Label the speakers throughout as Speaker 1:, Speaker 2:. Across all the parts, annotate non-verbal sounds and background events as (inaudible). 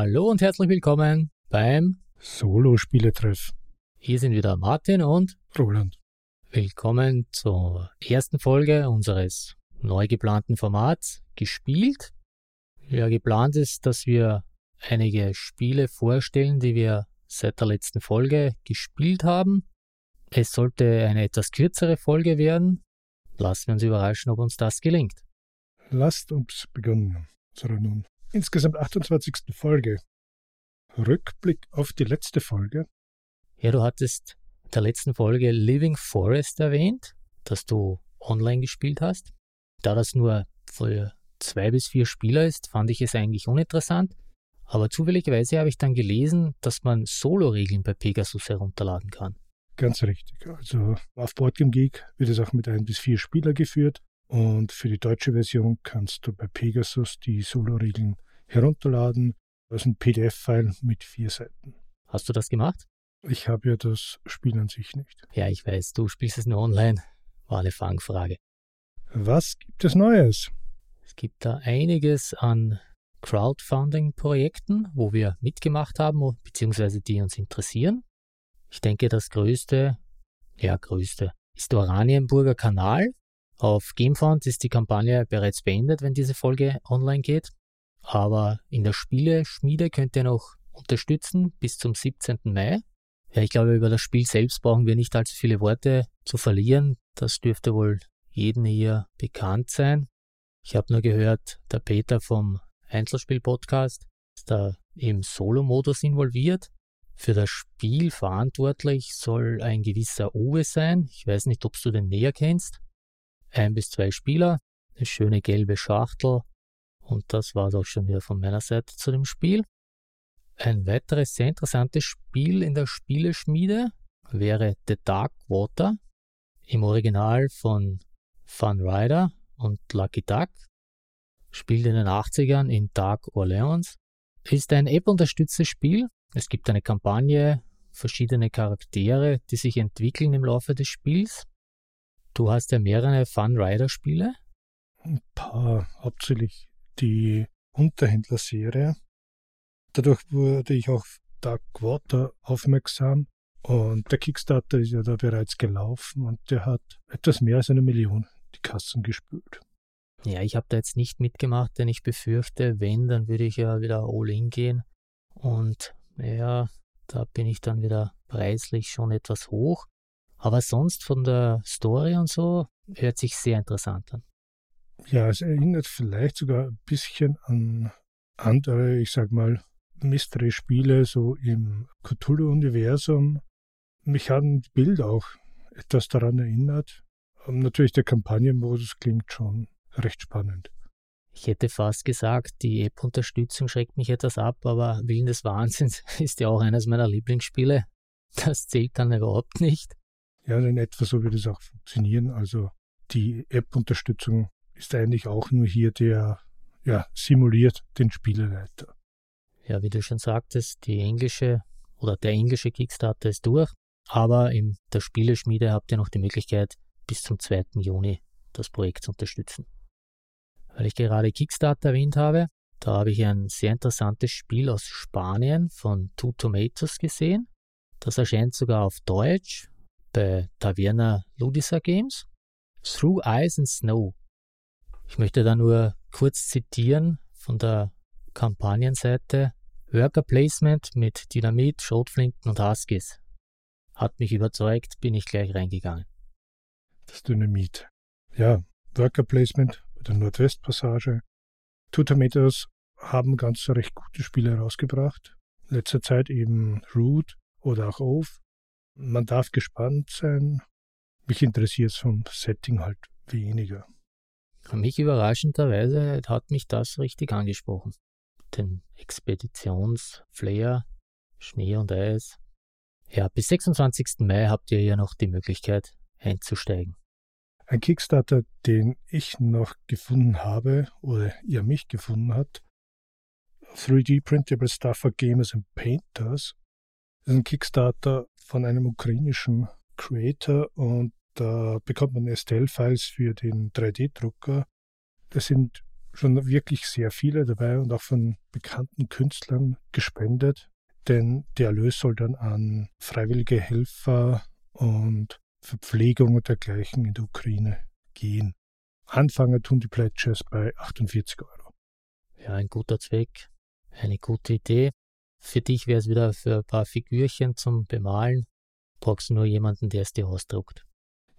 Speaker 1: Hallo und herzlich willkommen beim
Speaker 2: Solo-Spieletreff.
Speaker 1: Hier sind wieder Martin und
Speaker 2: Roland.
Speaker 1: Willkommen zur ersten Folge unseres neu geplanten Formats Gespielt. Ja, geplant ist, dass wir einige Spiele vorstellen, die wir seit der letzten Folge gespielt haben. Es sollte eine etwas kürzere Folge werden. Lassen wir uns überraschen, ob uns das gelingt.
Speaker 2: Lasst uns beginnen. Unserer nun insgesamt 28. Folge. Rückblick auf die letzte Folge.
Speaker 1: Ja, du hattest in der letzten Folge Living Forest erwähnt, dass du online gespielt hast. Da das nur für zwei bis vier Spieler ist, fand ich es eigentlich uninteressant. Aber zufälligerweise habe ich dann gelesen, dass man Solo-Regeln bei Pegasus herunterladen kann.
Speaker 2: Ganz richtig. Also auf Boardgame Geek wird es auch mit ein bis vier Spieler geführt. Und für die deutsche Version kannst du bei Pegasus die Solo-Regeln herunterladen. Das ist ein PDF-File mit vier Seiten.
Speaker 1: Hast du das gemacht?
Speaker 2: Ich habe ja das Spiel an sich nicht.
Speaker 1: Ja, ich weiß, du spielst es nur online. War eine Fangfrage.
Speaker 2: Was gibt es Neues?
Speaker 1: Es gibt da einiges an Crowdfunding-Projekten, wo wir mitgemacht haben, beziehungsweise die uns interessieren. Ich denke, das größte, ja, größte, ist der Oranienburger Kanal. Auf Gamefund ist die Kampagne bereits beendet, wenn diese Folge online geht. Aber in der Spieleschmiede könnt ihr noch unterstützen bis zum 17. Mai. Ja, ich glaube, über das Spiel selbst brauchen wir nicht allzu viele Worte zu verlieren. Das dürfte wohl jedem hier bekannt sein. Ich habe nur gehört, der Peter vom Einzelspiel-Podcast ist da im Solo-Modus involviert. Für das Spiel verantwortlich soll ein gewisser Uwe sein. Ich weiß nicht, ob du den näher kennst. Ein bis zwei Spieler, eine schöne gelbe Schachtel. Und das war es auch schon wieder von meiner Seite zu dem Spiel. Ein weiteres sehr interessantes Spiel in der Spieleschmiede wäre The Dark Water. Im Original von Fun Rider und Lucky Duck spielt in den 80ern in Dark Orleans. Ist ein App-unterstütztes Spiel. Es gibt eine Kampagne, verschiedene Charaktere, die sich entwickeln im Laufe des Spiels. Du hast ja mehrere Fun Rider Spiele.
Speaker 2: Ein paar, hauptsächlich die Unterhändler-Serie. Dadurch wurde ich auf Dark Water aufmerksam und der Kickstarter ist ja da bereits gelaufen und der hat etwas mehr als eine Million die Kassen gespült.
Speaker 1: Ja, ich habe da jetzt nicht mitgemacht, denn ich befürchte, wenn, dann würde ich ja wieder all in gehen. Und ja, da bin ich dann wieder preislich schon etwas hoch. Aber sonst von der Story und so hört sich sehr interessant an.
Speaker 2: Ja, es erinnert vielleicht sogar ein bisschen an andere, ich sag mal, Mystery-Spiele so im Cthulhu-Universum. Mich haben die Bilder auch etwas daran erinnert. Und natürlich der Kampagnenmodus klingt schon recht spannend.
Speaker 1: Ich hätte fast gesagt, die App-Unterstützung schreckt mich etwas ab, aber Willen des Wahnsinns (laughs) ist ja auch eines meiner Lieblingsspiele. Das zählt dann überhaupt nicht.
Speaker 2: Ja, in etwa so wird es auch funktionieren. Also die App-Unterstützung ist eigentlich auch nur hier der, ja, simuliert den Spieleleiter.
Speaker 1: Ja, wie du schon sagtest, die englische oder der englische Kickstarter ist durch, aber in der Spieleschmiede habt ihr noch die Möglichkeit, bis zum 2. Juni das Projekt zu unterstützen weil ich gerade Kickstarter erwähnt habe. Da habe ich ein sehr interessantes Spiel aus Spanien von Two Tomatoes gesehen. Das erscheint sogar auf Deutsch bei Taverna Ludisa Games. Through Ice and Snow. Ich möchte da nur kurz zitieren von der Kampagnenseite. Worker Placement mit Dynamit, Schrotflinten und Huskies. Hat mich überzeugt, bin ich gleich reingegangen.
Speaker 2: Das Dynamit. Ja, Worker Placement der Nordwestpassage. Tomatoes haben ganz recht gute Spiele herausgebracht. In letzter Zeit eben Root oder auch Oath. Man darf gespannt sein. Mich interessiert es vom Setting halt weniger.
Speaker 1: Mich überraschenderweise hat mich das richtig angesprochen. Den Expeditionsflair, Schnee und Eis. Ja, bis 26. Mai habt ihr ja noch die Möglichkeit einzusteigen.
Speaker 2: Ein Kickstarter, den ich noch gefunden habe oder ihr mich gefunden habt, 3D Printable Stuff for Gamers and Painters, das ist ein Kickstarter von einem ukrainischen Creator und da bekommt man STL-Files für den 3D-Drucker. Das sind schon wirklich sehr viele dabei und auch von bekannten Künstlern gespendet, denn der Erlös soll dann an freiwillige Helfer und Verpflegung und dergleichen in der Ukraine gehen. Anfangen tun die Pledges bei 48 Euro.
Speaker 1: Ja, ein guter Zweck, eine gute Idee. Für dich wäre es wieder für ein paar Figürchen zum Bemalen. Brauchst du nur jemanden, der es dir ausdruckt.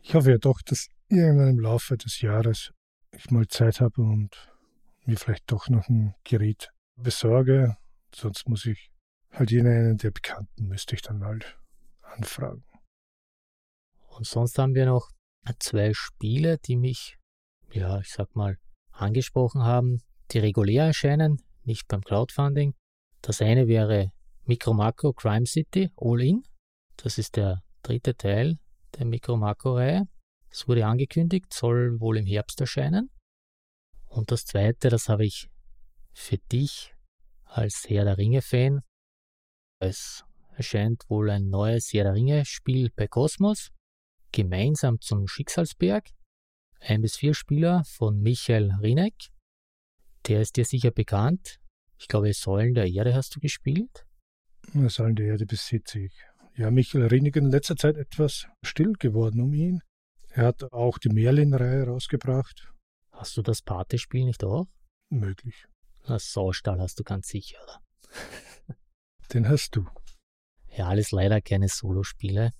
Speaker 2: Ich hoffe ja doch, dass irgendwann im Laufe des Jahres ich mal Zeit habe und mir vielleicht doch noch ein Gerät besorge. Sonst muss ich halt jenen der Bekannten müsste ich dann halt anfragen.
Speaker 1: Und sonst haben wir noch zwei Spiele, die mich, ja, ich sag mal, angesprochen haben, die regulär erscheinen, nicht beim Crowdfunding. Das eine wäre Micro Macro Crime City All In. Das ist der dritte Teil der Micro Macro Reihe. Es wurde angekündigt, soll wohl im Herbst erscheinen. Und das zweite, das habe ich für dich als Herr der Ringe-Fan. Es erscheint wohl ein neues Herr der Ringe-Spiel bei Cosmos, gemeinsam zum Schicksalsberg. Ein bis vier Spieler von Michael Rinek. Der ist dir sicher bekannt. Ich glaube, Säulen der Erde hast du gespielt.
Speaker 2: Säulen der Erde besitze ich. Ja, Michael Rinek in letzter Zeit etwas still geworden um ihn. Er hat auch die Merlin-Reihe rausgebracht.
Speaker 1: Hast du das Pate-Spiel nicht auch?
Speaker 2: Möglich.
Speaker 1: Das Saustall hast du ganz sicher, oder? (laughs)
Speaker 2: Den hast du.
Speaker 1: Ja, alles leider keine Solospiele.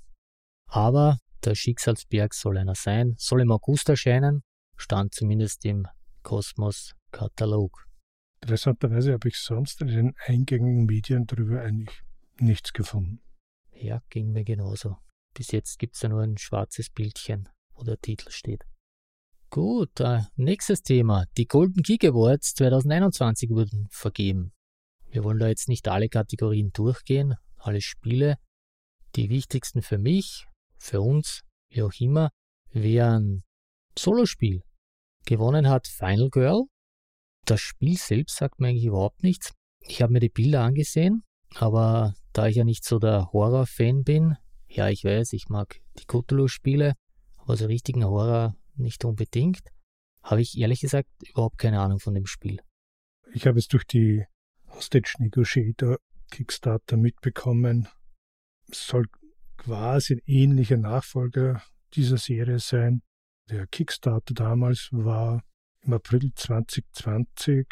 Speaker 1: Aber der Schicksalsberg soll einer sein, soll im August erscheinen, stand zumindest im Kosmos-Katalog.
Speaker 2: Interessanterweise habe ich sonst in den eingängigen Medien darüber eigentlich nichts gefunden.
Speaker 1: Ja, ging mir genauso. Bis jetzt gibt es ja nur ein schwarzes Bildchen, wo der Titel steht. Gut, äh, nächstes Thema. Die Golden Geek Awards 2021 wurden vergeben. Wir wollen da jetzt nicht alle Kategorien durchgehen, alle Spiele. Die wichtigsten für mich, für uns, wie auch immer, wären Solospiel. Gewonnen hat Final Girl. Das Spiel selbst sagt mir eigentlich überhaupt nichts. Ich habe mir die Bilder angesehen, aber da ich ja nicht so der Horror-Fan bin, ja, ich weiß, ich mag die Cthulhu-Spiele, aber so richtigen Horror nicht unbedingt. Habe ich ehrlich gesagt überhaupt keine Ahnung von dem Spiel.
Speaker 2: Ich habe es durch die Hostage Negotiator Kickstarter mitbekommen. Es soll quasi ein ähnlicher Nachfolger dieser Serie sein. Der Kickstarter damals war im April 2020.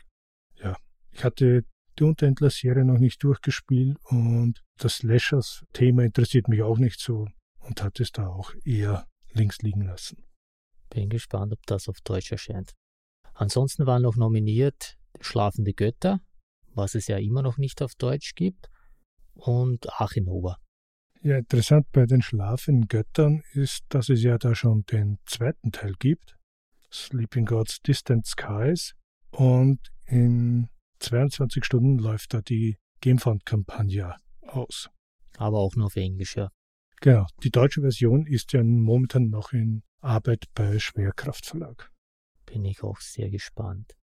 Speaker 2: Ja, ich hatte die Unterhändler-Serie noch nicht durchgespielt und das Slashers-Thema interessiert mich auch nicht so und hat es da auch eher links liegen lassen.
Speaker 1: Bin gespannt, ob das auf Deutsch erscheint. Ansonsten waren noch nominiert Schlafende Götter, was es ja immer noch nicht auf Deutsch gibt, und Achinova.
Speaker 2: Ja, interessant bei den Schlafenden Göttern ist, dass es ja da schon den zweiten Teil gibt, Sleeping Gods Distant Skies, und in 22 Stunden läuft da die Gamefound-Kampagne aus.
Speaker 1: Aber auch nur auf Englisch, ja.
Speaker 2: Genau, die deutsche Version ist ja momentan noch in Arbeit bei Schwerkraftverlag.
Speaker 1: Bin ich auch sehr gespannt.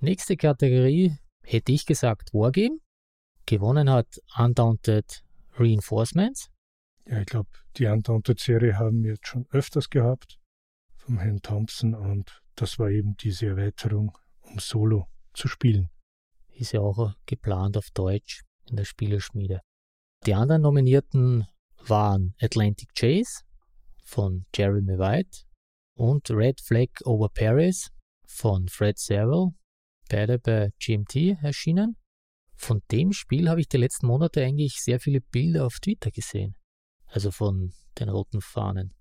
Speaker 1: Nächste Kategorie hätte ich gesagt Wargame. Gewonnen hat Undaunted Reinforcements.
Speaker 2: Ja, ich glaube, die Undaunted-Serie haben wir jetzt schon öfters gehabt vom Herrn Thompson und das war eben diese Erweiterung, um Solo zu spielen.
Speaker 1: Ist ja auch geplant auf Deutsch in der Spieleschmiede. Die anderen Nominierten waren Atlantic Chase von Jeremy White und Red Flag Over Paris von Fred Serval, beide bei GMT erschienen. Von dem Spiel habe ich die letzten Monate eigentlich sehr viele Bilder auf Twitter gesehen. Also von den roten Fahnen.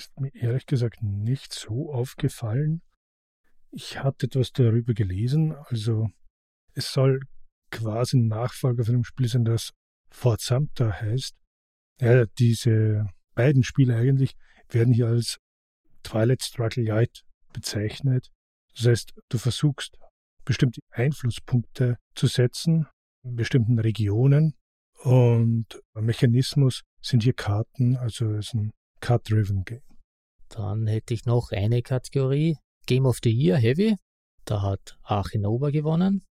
Speaker 2: Ist mir ehrlich gesagt nicht so aufgefallen. Ich hatte etwas darüber gelesen. Also es soll quasi ein Nachfolger von dem Spiel sein, das Fort Sumter heißt. Ja, diese beiden Spiele eigentlich werden hier als Twilight Struggle Light bezeichnet. Das heißt, du versuchst bestimmte Einflusspunkte zu setzen in bestimmten Regionen und Mechanismus sind hier Karten, also es ist ein Card-Driven Game.
Speaker 1: Dann hätte ich noch eine Kategorie, Game of the Year Heavy. Da hat Achinova gewonnen.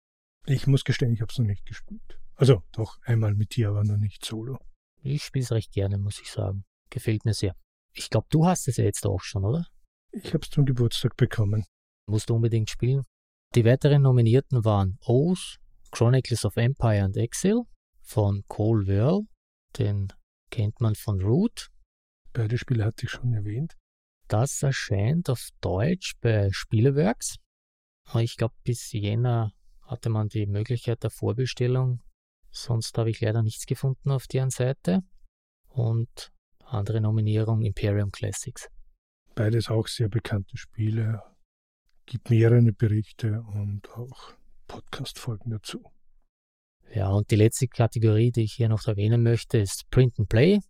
Speaker 2: Ich muss gestehen, ich habe es noch nicht gespielt. Also doch, einmal mit dir, aber noch nicht solo.
Speaker 1: Ich spiele es recht gerne, muss ich sagen. Gefällt mir sehr. Ich glaube, du hast es ja jetzt auch schon, oder?
Speaker 2: Ich habe es zum Geburtstag bekommen.
Speaker 1: Musst du unbedingt spielen. Die weiteren Nominierten waren Oath, Chronicles of Empire and Exile von Cole Whirl, den kennt man von Root.
Speaker 2: Beide Spiele hatte ich schon erwähnt.
Speaker 1: Das erscheint auf Deutsch bei Spieleworks. Ich glaube, bis Jänner hatte man die Möglichkeit der Vorbestellung. Sonst habe ich leider nichts gefunden auf deren Seite. Und andere Nominierung Imperium Classics.
Speaker 2: Beides auch sehr bekannte Spiele. Gibt mehrere Berichte und auch Podcast-Folgen dazu.
Speaker 1: Ja, und die letzte Kategorie, die ich hier noch erwähnen möchte, ist Print and Play.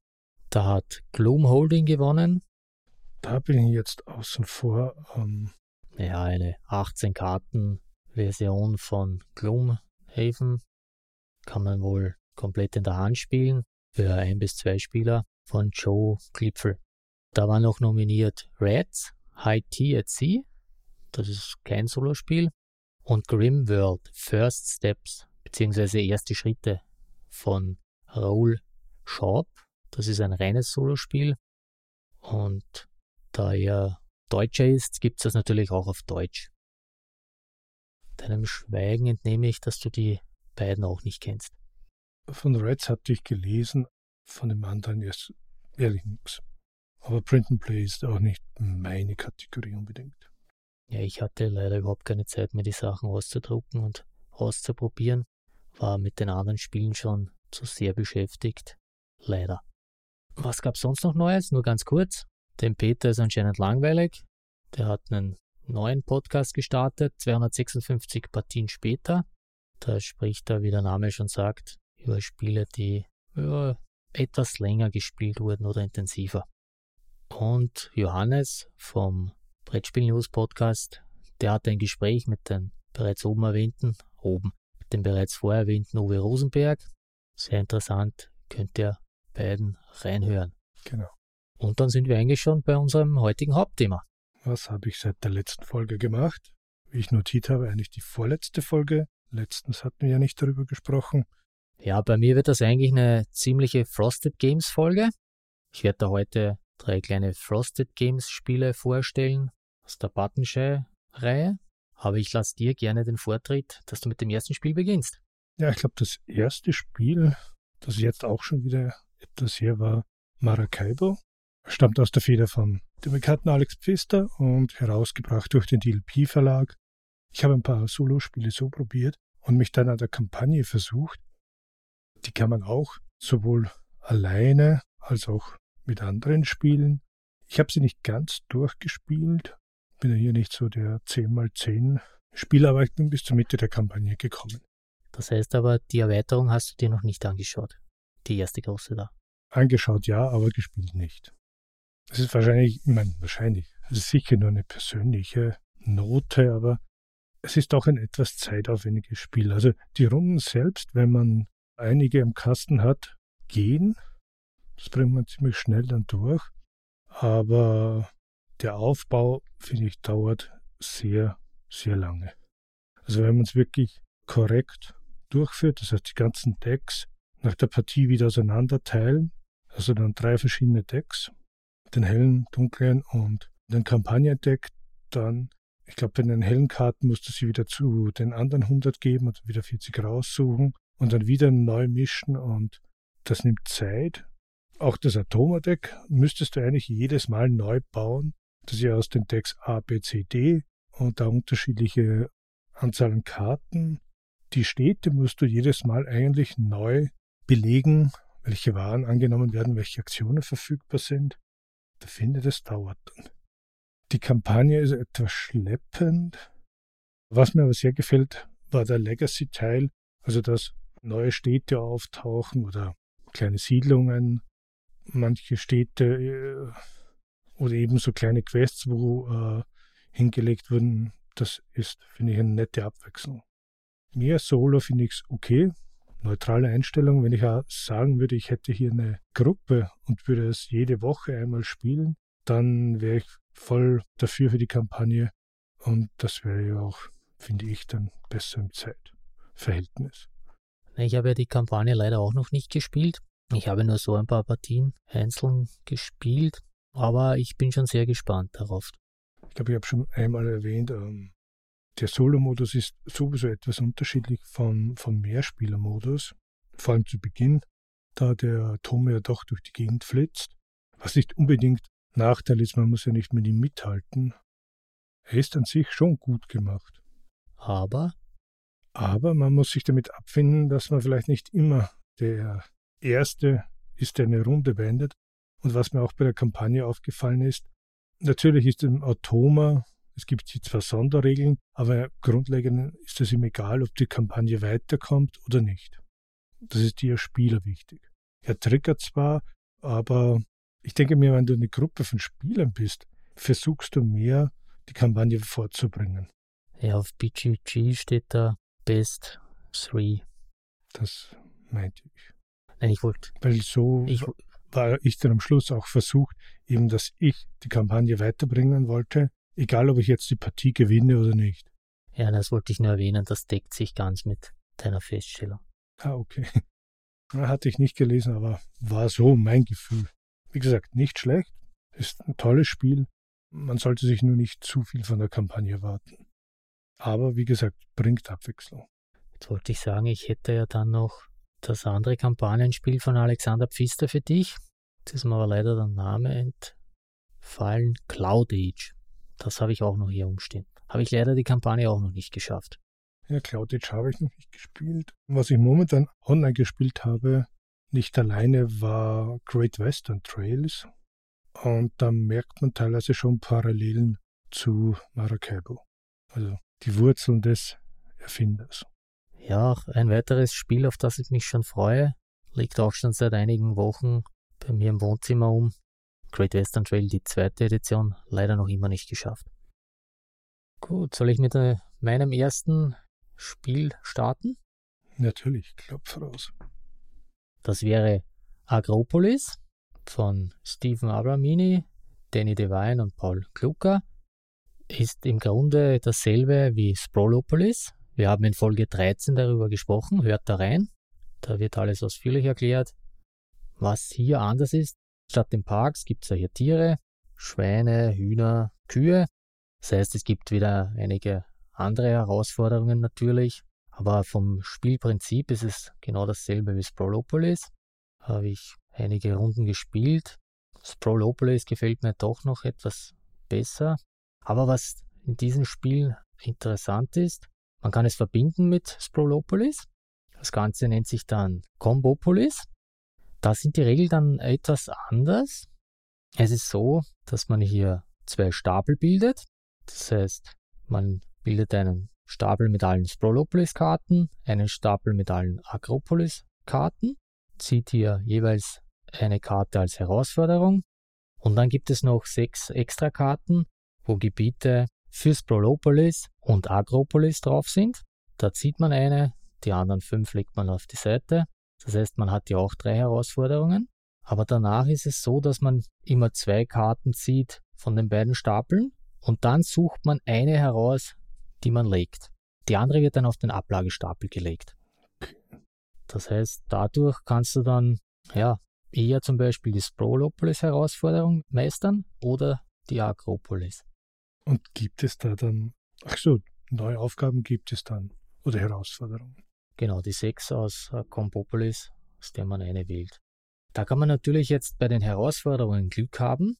Speaker 1: Da hat Gloom Holding gewonnen.
Speaker 2: Da bin ich jetzt außen vor. Ähm
Speaker 1: ja, eine 18 Karten Version von Gloomhaven kann man wohl komplett in der Hand spielen für ein bis zwei Spieler von Joe Klipfel. Da war noch nominiert Reds, High Tea at Sea, das ist kein Solospiel, und Grim World, First Steps, beziehungsweise erste Schritte von Raoul Schaub. Das ist ein reines Solospiel. Und da er Deutscher ist, gibt es das natürlich auch auf Deutsch. Deinem Schweigen entnehme ich, dass du die beiden auch nicht kennst.
Speaker 2: Von Reds hatte ich gelesen, von dem anderen erst ehrlich nichts. Aber Print and Play ist auch nicht meine Kategorie unbedingt.
Speaker 1: Ja, ich hatte leider überhaupt keine Zeit mehr, die Sachen auszudrucken und auszuprobieren. War mit den anderen Spielen schon zu sehr beschäftigt. Leider. Was gab's sonst noch Neues? Nur ganz kurz. Dem Peter ist anscheinend langweilig. Der hat einen neuen Podcast gestartet, 256 Partien später. Da spricht er, wie der Name schon sagt, über Spiele, die ja, etwas länger gespielt wurden oder intensiver. Und Johannes vom Brettspiel News Podcast, der hatte ein Gespräch mit den bereits oben erwähnten, oben, dem bereits vorher erwähnten Uwe Rosenberg. Sehr interessant, könnt ihr beiden reinhören.
Speaker 2: Genau.
Speaker 1: Und dann sind wir eigentlich schon bei unserem heutigen Hauptthema.
Speaker 2: Was habe ich seit der letzten Folge gemacht? Wie ich notiert habe, eigentlich die vorletzte Folge. Letztens hatten wir ja nicht darüber gesprochen.
Speaker 1: Ja, bei mir wird das eigentlich eine ziemliche Frosted Games Folge. Ich werde da heute drei kleine Frosted Games Spiele vorstellen aus der Buttonshy-Reihe. Aber ich lasse dir gerne den Vortritt, dass du mit dem ersten Spiel beginnst.
Speaker 2: Ja, ich glaube, das erste Spiel, das jetzt auch schon wieder etwas her war, Maracaibo, stammt aus der Feder von dem bekannten Alex Pfister und herausgebracht durch den DLP Verlag. Ich habe ein paar Solospiele so probiert und mich dann an der Kampagne versucht die kann man auch sowohl alleine als auch mit anderen spielen. Ich habe sie nicht ganz durchgespielt, bin ja hier nicht so der 10x10 Spieler, aber ich bin bis zur Mitte der Kampagne gekommen.
Speaker 1: Das heißt aber, die Erweiterung hast du dir noch nicht angeschaut. Die erste große da.
Speaker 2: Angeschaut ja, aber gespielt nicht. Es ist wahrscheinlich, ich meine, wahrscheinlich, es ist sicher nur eine persönliche Note, aber es ist auch ein etwas zeitaufwendiges Spiel. Also die Runden selbst, wenn man einige im Kasten hat, gehen. Das bringt man ziemlich schnell dann durch. Aber der Aufbau, finde ich, dauert sehr, sehr lange. Also wenn man es wirklich korrekt durchführt, das heißt die ganzen Decks nach der Partie wieder auseinander teilen, also dann drei verschiedene Decks, den hellen, dunklen und den Kampagnendeck, dann, ich glaube, bei den hellen Karten musst du sie wieder zu den anderen 100 geben und wieder 40 raussuchen und dann wieder neu mischen und das nimmt Zeit. Auch das Atomadeck müsstest du eigentlich jedes Mal neu bauen. Das ist ja aus den Decks A, B, C, D und da unterschiedliche Anzahl an Karten. Die Städte musst du jedes Mal eigentlich neu belegen, welche Waren angenommen werden, welche Aktionen verfügbar sind. Finde das dauert. Die Kampagne ist etwas schleppend. Was mir aber sehr gefällt, war der Legacy-Teil, also das neue Städte auftauchen oder kleine Siedlungen, manche Städte äh, oder eben so kleine Quests, wo äh, hingelegt wurden. Das ist, finde ich, eine nette Abwechslung. Mehr Solo finde ich es okay. Neutrale Einstellung. Wenn ich sagen würde, ich hätte hier eine Gruppe und würde es jede Woche einmal spielen, dann wäre ich voll dafür für die Kampagne. Und das wäre ja auch, finde ich, dann besser im Zeitverhältnis.
Speaker 1: Ich habe ja die Kampagne leider auch noch nicht gespielt. Ich habe nur so ein paar Partien einzeln gespielt, aber ich bin schon sehr gespannt darauf.
Speaker 2: Ich glaube, ich habe schon einmal erwähnt, ähm, der Solo-Modus ist sowieso etwas unterschiedlich vom, vom Mehrspieler-Modus. Vor allem zu Beginn, da der Tome ja doch durch die Gegend flitzt. Was nicht unbedingt Nachteil ist, man muss ja nicht mit ihm mithalten. Er ist an sich schon gut gemacht.
Speaker 1: Aber?
Speaker 2: Aber man muss sich damit abfinden, dass man vielleicht nicht immer der Erste ist, der eine Runde beendet. Und was mir auch bei der Kampagne aufgefallen ist, natürlich ist im Automa, es gibt zwar Sonderregeln, aber grundlegend ist es ihm egal, ob die Kampagne weiterkommt oder nicht. Das ist dir als Spieler wichtig. Er triggert zwar, aber ich denke mir, wenn du eine Gruppe von Spielern bist, versuchst du mehr, die Kampagne vorzubringen.
Speaker 1: Ja, auf BGG steht da Best 3.
Speaker 2: Das meinte ich.
Speaker 1: Nein, ich wollte.
Speaker 2: Weil so ich, war ich dann am Schluss auch versucht, eben, dass ich die Kampagne weiterbringen wollte, egal ob ich jetzt die Partie gewinne oder nicht.
Speaker 1: Ja, das wollte ich nur erwähnen, das deckt sich ganz mit deiner Feststellung.
Speaker 2: Ah, okay. (laughs) Hatte ich nicht gelesen, aber war so mein Gefühl. Wie gesagt, nicht schlecht, ist ein tolles Spiel. Man sollte sich nur nicht zu viel von der Kampagne erwarten. Aber wie gesagt, bringt Abwechslung.
Speaker 1: Jetzt wollte ich sagen, ich hätte ja dann noch das andere Kampagnenspiel von Alexander Pfister für dich. Jetzt ist mir aber leider der Name entfallen. Cloud Age. Das habe ich auch noch hier umstehen. Habe ich leider die Kampagne auch noch nicht geschafft.
Speaker 2: Ja, Cloud Age habe ich noch nicht gespielt. Was ich momentan online gespielt habe, nicht alleine, war Great Western Trails. Und da merkt man teilweise schon Parallelen zu Maracaibo. Also die Wurzeln des Erfinders.
Speaker 1: Ja, ein weiteres Spiel, auf das ich mich schon freue, liegt auch schon seit einigen Wochen bei mir im Wohnzimmer um. Great Western Trail, die zweite Edition, leider noch immer nicht geschafft. Gut, soll ich mit äh, meinem ersten Spiel starten?
Speaker 2: Natürlich, klopf raus.
Speaker 1: Das wäre Agropolis von Stephen Abramini, Danny Devine und Paul Klucker. Ist im Grunde dasselbe wie Sprolopolis, wir haben in Folge 13 darüber gesprochen, hört da rein. Da wird alles ausführlich erklärt. Was hier anders ist, statt den Parks gibt es ja hier Tiere, Schweine, Hühner, Kühe. Das heißt, es gibt wieder einige andere Herausforderungen natürlich. Aber vom Spielprinzip ist es genau dasselbe wie Sprolopolis. Habe ich einige Runden gespielt. Sprolopolis gefällt mir doch noch etwas besser. Aber was in diesem Spiel interessant ist, man kann es verbinden mit Sprolopolis. Das Ganze nennt sich dann Combopolis. Da sind die Regeln dann etwas anders. Es ist so, dass man hier zwei Stapel bildet. Das heißt, man bildet einen Stapel mit allen Sprolopolis-Karten, einen Stapel mit allen Akropolis-Karten, zieht hier jeweils eine Karte als Herausforderung und dann gibt es noch sechs Extrakarten, wo Gebiete für Sprolopolis und Agropolis drauf sind. Da zieht man eine, die anderen fünf legt man auf die Seite. Das heißt, man hat ja auch drei Herausforderungen. Aber danach ist es so, dass man immer zwei Karten zieht von den beiden Stapeln und dann sucht man eine heraus, die man legt. Die andere wird dann auf den Ablagestapel gelegt. Das heißt, dadurch kannst du dann ja eher zum Beispiel die Sprolopolis-Herausforderung meistern oder die Agropolis.
Speaker 2: Und gibt es da dann, ach so, neue Aufgaben gibt es dann oder Herausforderungen?
Speaker 1: Genau, die sechs aus äh, Compopolis, aus der man eine wählt. Da kann man natürlich jetzt bei den Herausforderungen Glück haben,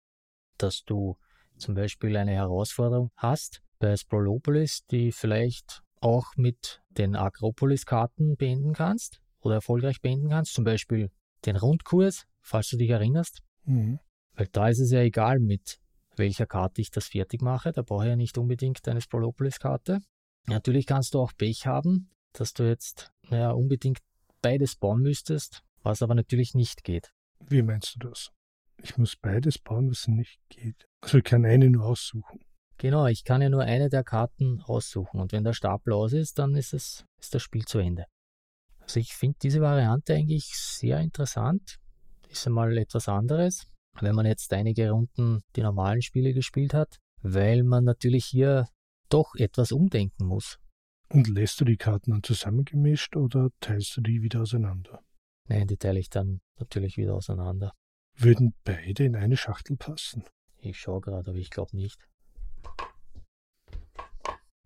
Speaker 1: dass du zum Beispiel eine Herausforderung hast bei Sprolopolis, die vielleicht auch mit den Agropolis-Karten beenden kannst oder erfolgreich beenden kannst, zum Beispiel den Rundkurs, falls du dich erinnerst. Mhm. Weil da ist es ja egal, mit welcher Karte ich das fertig mache. Da brauche ich ja nicht unbedingt eine Sprolopolis-Karte. Natürlich kannst du auch Pech haben, dass du jetzt naja, unbedingt beides bauen müsstest, was aber natürlich nicht geht.
Speaker 2: Wie meinst du das? Ich muss beides bauen, was nicht geht. Also ich kann eine nur aussuchen.
Speaker 1: Genau, ich kann ja nur eine der Karten aussuchen und wenn der Stapel aus ist, dann ist, es, ist das Spiel zu Ende. Also ich finde diese Variante eigentlich sehr interessant. Ist einmal etwas anderes wenn man jetzt einige Runden die normalen Spiele gespielt hat, weil man natürlich hier doch etwas umdenken muss.
Speaker 2: Und lässt du die Karten dann zusammengemischt oder teilst du die wieder auseinander?
Speaker 1: Nein, die teile ich dann natürlich wieder auseinander.
Speaker 2: Würden beide in eine Schachtel passen?
Speaker 1: Ich schaue gerade, aber ich glaube nicht.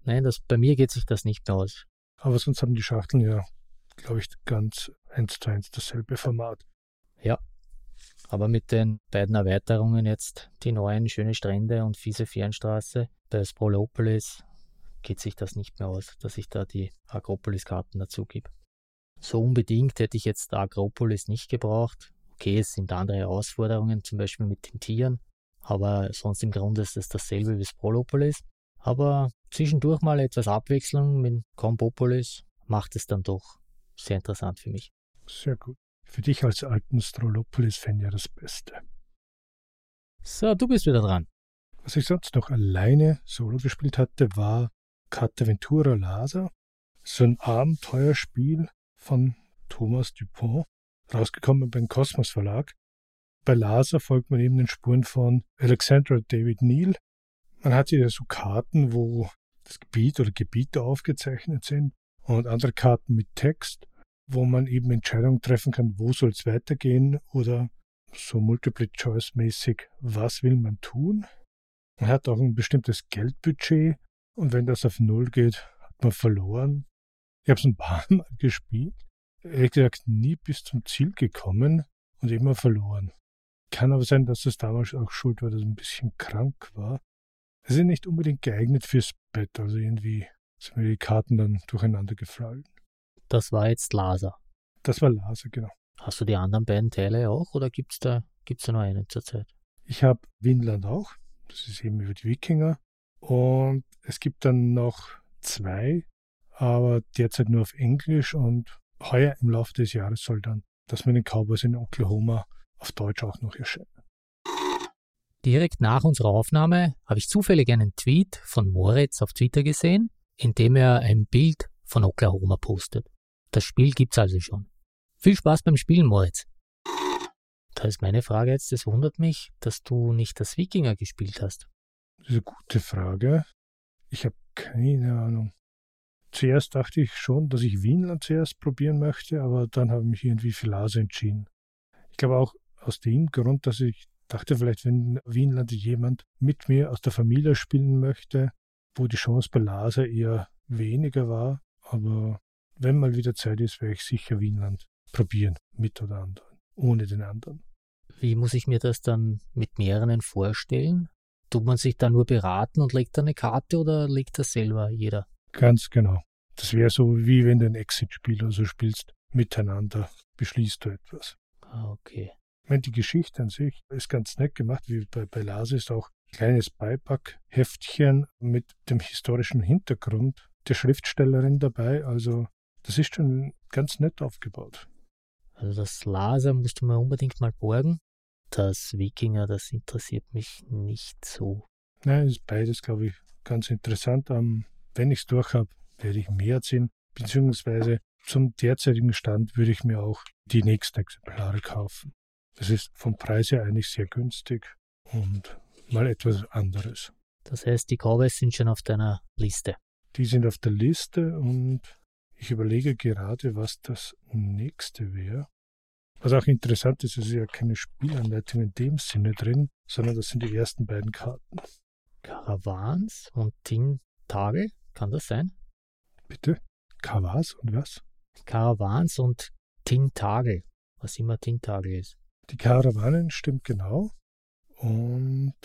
Speaker 1: nein, das, bei mir geht sich das nicht mehr aus.
Speaker 2: Aber sonst haben die Schachteln ja, glaube ich, ganz eins zu eins dasselbe Format.
Speaker 1: Ja, aber mit den beiden Erweiterungen jetzt, die neuen Schöne Strände und Fiese Fernstraße bei Sprolopolis, geht sich das nicht mehr aus, dass ich da die Agropolis-Karten dazu gebe. So unbedingt hätte ich jetzt Agropolis nicht gebraucht. Okay, es sind andere Herausforderungen, zum Beispiel mit den Tieren, aber sonst im Grunde ist es dasselbe wie Sprolopolis. Aber zwischendurch mal etwas Abwechslung mit Compopolis macht es dann doch sehr interessant für mich.
Speaker 2: Sehr gut. Für dich als alten Strolopolis-Fan ja das Beste.
Speaker 1: So, du bist wieder dran.
Speaker 2: Was ich sonst noch alleine solo gespielt hatte, war Cartaventura Laser. So ein Abenteuerspiel von Thomas Dupont, rausgekommen beim Kosmos Verlag. Bei Laser folgt man eben den Spuren von Alexandra David Neal. Man hat hier so Karten, wo das Gebiet oder Gebiete aufgezeichnet sind und andere Karten mit Text, wo man eben Entscheidungen treffen kann, wo soll es weitergehen oder so Multiple-Choice-mäßig, was will man tun. Man hat auch ein bestimmtes Geldbudget und wenn das auf Null geht, hat man verloren. Ich habe es ein paar (laughs) Mal gespielt, ehrlich gesagt nie bis zum Ziel gekommen und immer verloren. Kann aber sein, dass es damals auch schuld war, dass ich ein bisschen krank war. Es ist nicht unbedingt geeignet fürs Bett, also irgendwie sind mir die Karten dann durcheinander gefallen.
Speaker 1: Das war jetzt Laser.
Speaker 2: Das war Laser, genau.
Speaker 1: Hast du die anderen beiden Teile auch oder gibt es da, gibt's da nur einen zurzeit?
Speaker 2: Ich habe Winland auch. Das ist eben über die Wikinger. Und es gibt dann noch zwei, aber derzeit nur auf Englisch. Und heuer im Laufe des Jahres soll dann das mit den Cowboys in Oklahoma auf Deutsch auch noch erscheinen.
Speaker 1: Direkt nach unserer Aufnahme habe ich zufällig einen Tweet von Moritz auf Twitter gesehen, in dem er ein Bild von Oklahoma postet. Das Spiel gibt's also schon. Viel Spaß beim Spielen, Moritz. Da ist meine Frage jetzt, es wundert mich, dass du nicht das Wikinger gespielt hast.
Speaker 2: Das ist eine gute Frage. Ich habe keine Ahnung. Zuerst dachte ich schon, dass ich Wienland zuerst probieren möchte, aber dann habe ich mich irgendwie für Lase entschieden. Ich glaube auch aus dem Grund, dass ich dachte, vielleicht wenn Wienland jemand mit mir aus der Familie spielen möchte, wo die Chance bei Lase eher weniger war, aber wenn mal wieder Zeit ist, werde ich sicher Wienland probieren, mit oder anderen, ohne den anderen.
Speaker 1: Wie muss ich mir das dann mit mehreren vorstellen? Tut man sich da nur beraten und legt da eine Karte oder legt das selber jeder?
Speaker 2: Ganz genau. Das wäre so, wie wenn du ein Exit-Spiel oder so spielst, miteinander beschließt du etwas.
Speaker 1: Ah, okay.
Speaker 2: Ich meine, die Geschichte an sich ist ganz nett gemacht, wie bei, bei Lars ist auch ein kleines Beipackheftchen mit dem historischen Hintergrund der Schriftstellerin dabei. Also das ist schon ganz nett aufgebaut.
Speaker 1: Also das Laser musst du mir unbedingt mal borgen. Das Wikinger, das interessiert mich nicht so.
Speaker 2: Nein, ist beides, glaube ich, ganz interessant. Um, wenn ich es durch habe, werde ich mehr ziehen. Beziehungsweise zum derzeitigen Stand würde ich mir auch die nächsten Exemplare kaufen. Das ist vom Preis her eigentlich sehr günstig und mal etwas anderes.
Speaker 1: Das heißt, die Cowboys sind schon auf deiner Liste.
Speaker 2: Die sind auf der Liste und ich überlege gerade, was das nächste wäre. Was auch interessant ist, es ist ja keine Spielanleitung in dem Sinne drin, sondern das sind die ersten beiden Karten.
Speaker 1: Caravans und Tintagel, kann das sein?
Speaker 2: Bitte? Caravans und was?
Speaker 1: Caravans und Tintagel, was immer Tintagel ist.
Speaker 2: Die Karawanen stimmt genau. Und.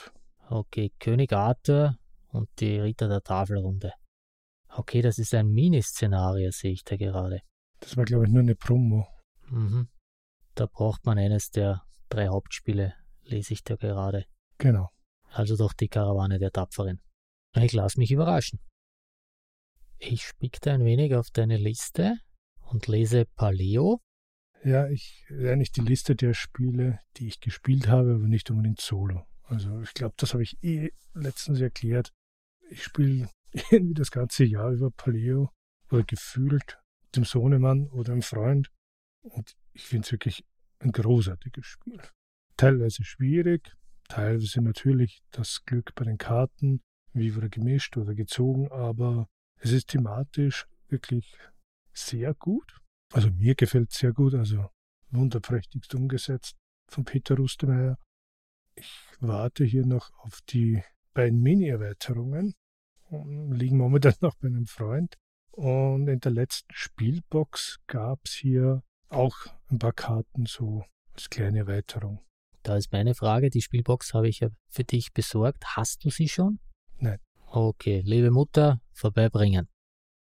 Speaker 1: Okay, König Arthur und die Ritter der Tafelrunde. Okay, das ist ein Miniszenario, sehe ich da gerade.
Speaker 2: Das war, glaube ich, nur eine Promo.
Speaker 1: Mhm. Da braucht man eines der drei Hauptspiele, lese ich da gerade.
Speaker 2: Genau.
Speaker 1: Also doch die Karawane der Tapferen. Ich lasse mich überraschen. Ich spickte ein wenig auf deine Liste und lese Paleo.
Speaker 2: Ja, ich eigentlich die Liste der Spiele, die ich gespielt habe, aber nicht unbedingt solo. Also ich glaube, das habe ich eh letztens erklärt. Ich spiele (laughs) irgendwie das ganze Jahr über Paleo oder gefühlt dem Sohnemann oder einem Freund. Und ich finde es wirklich ein großartiges Spiel. Teilweise schwierig, teilweise natürlich das Glück bei den Karten, wie wurde gemischt oder gezogen, aber es ist thematisch wirklich sehr gut. Also mir gefällt es sehr gut, also wunderprächtigst umgesetzt von Peter Rustemeyer. Ich warte hier noch auf die beiden Mini-Erweiterungen, liegen momentan noch bei einem Freund. Und in der letzten Spielbox gab es hier auch ein paar Karten so als kleine Erweiterung.
Speaker 1: Da ist meine Frage, die Spielbox habe ich ja für dich besorgt. Hast du sie schon?
Speaker 2: Nein.
Speaker 1: Okay, liebe Mutter, vorbeibringen.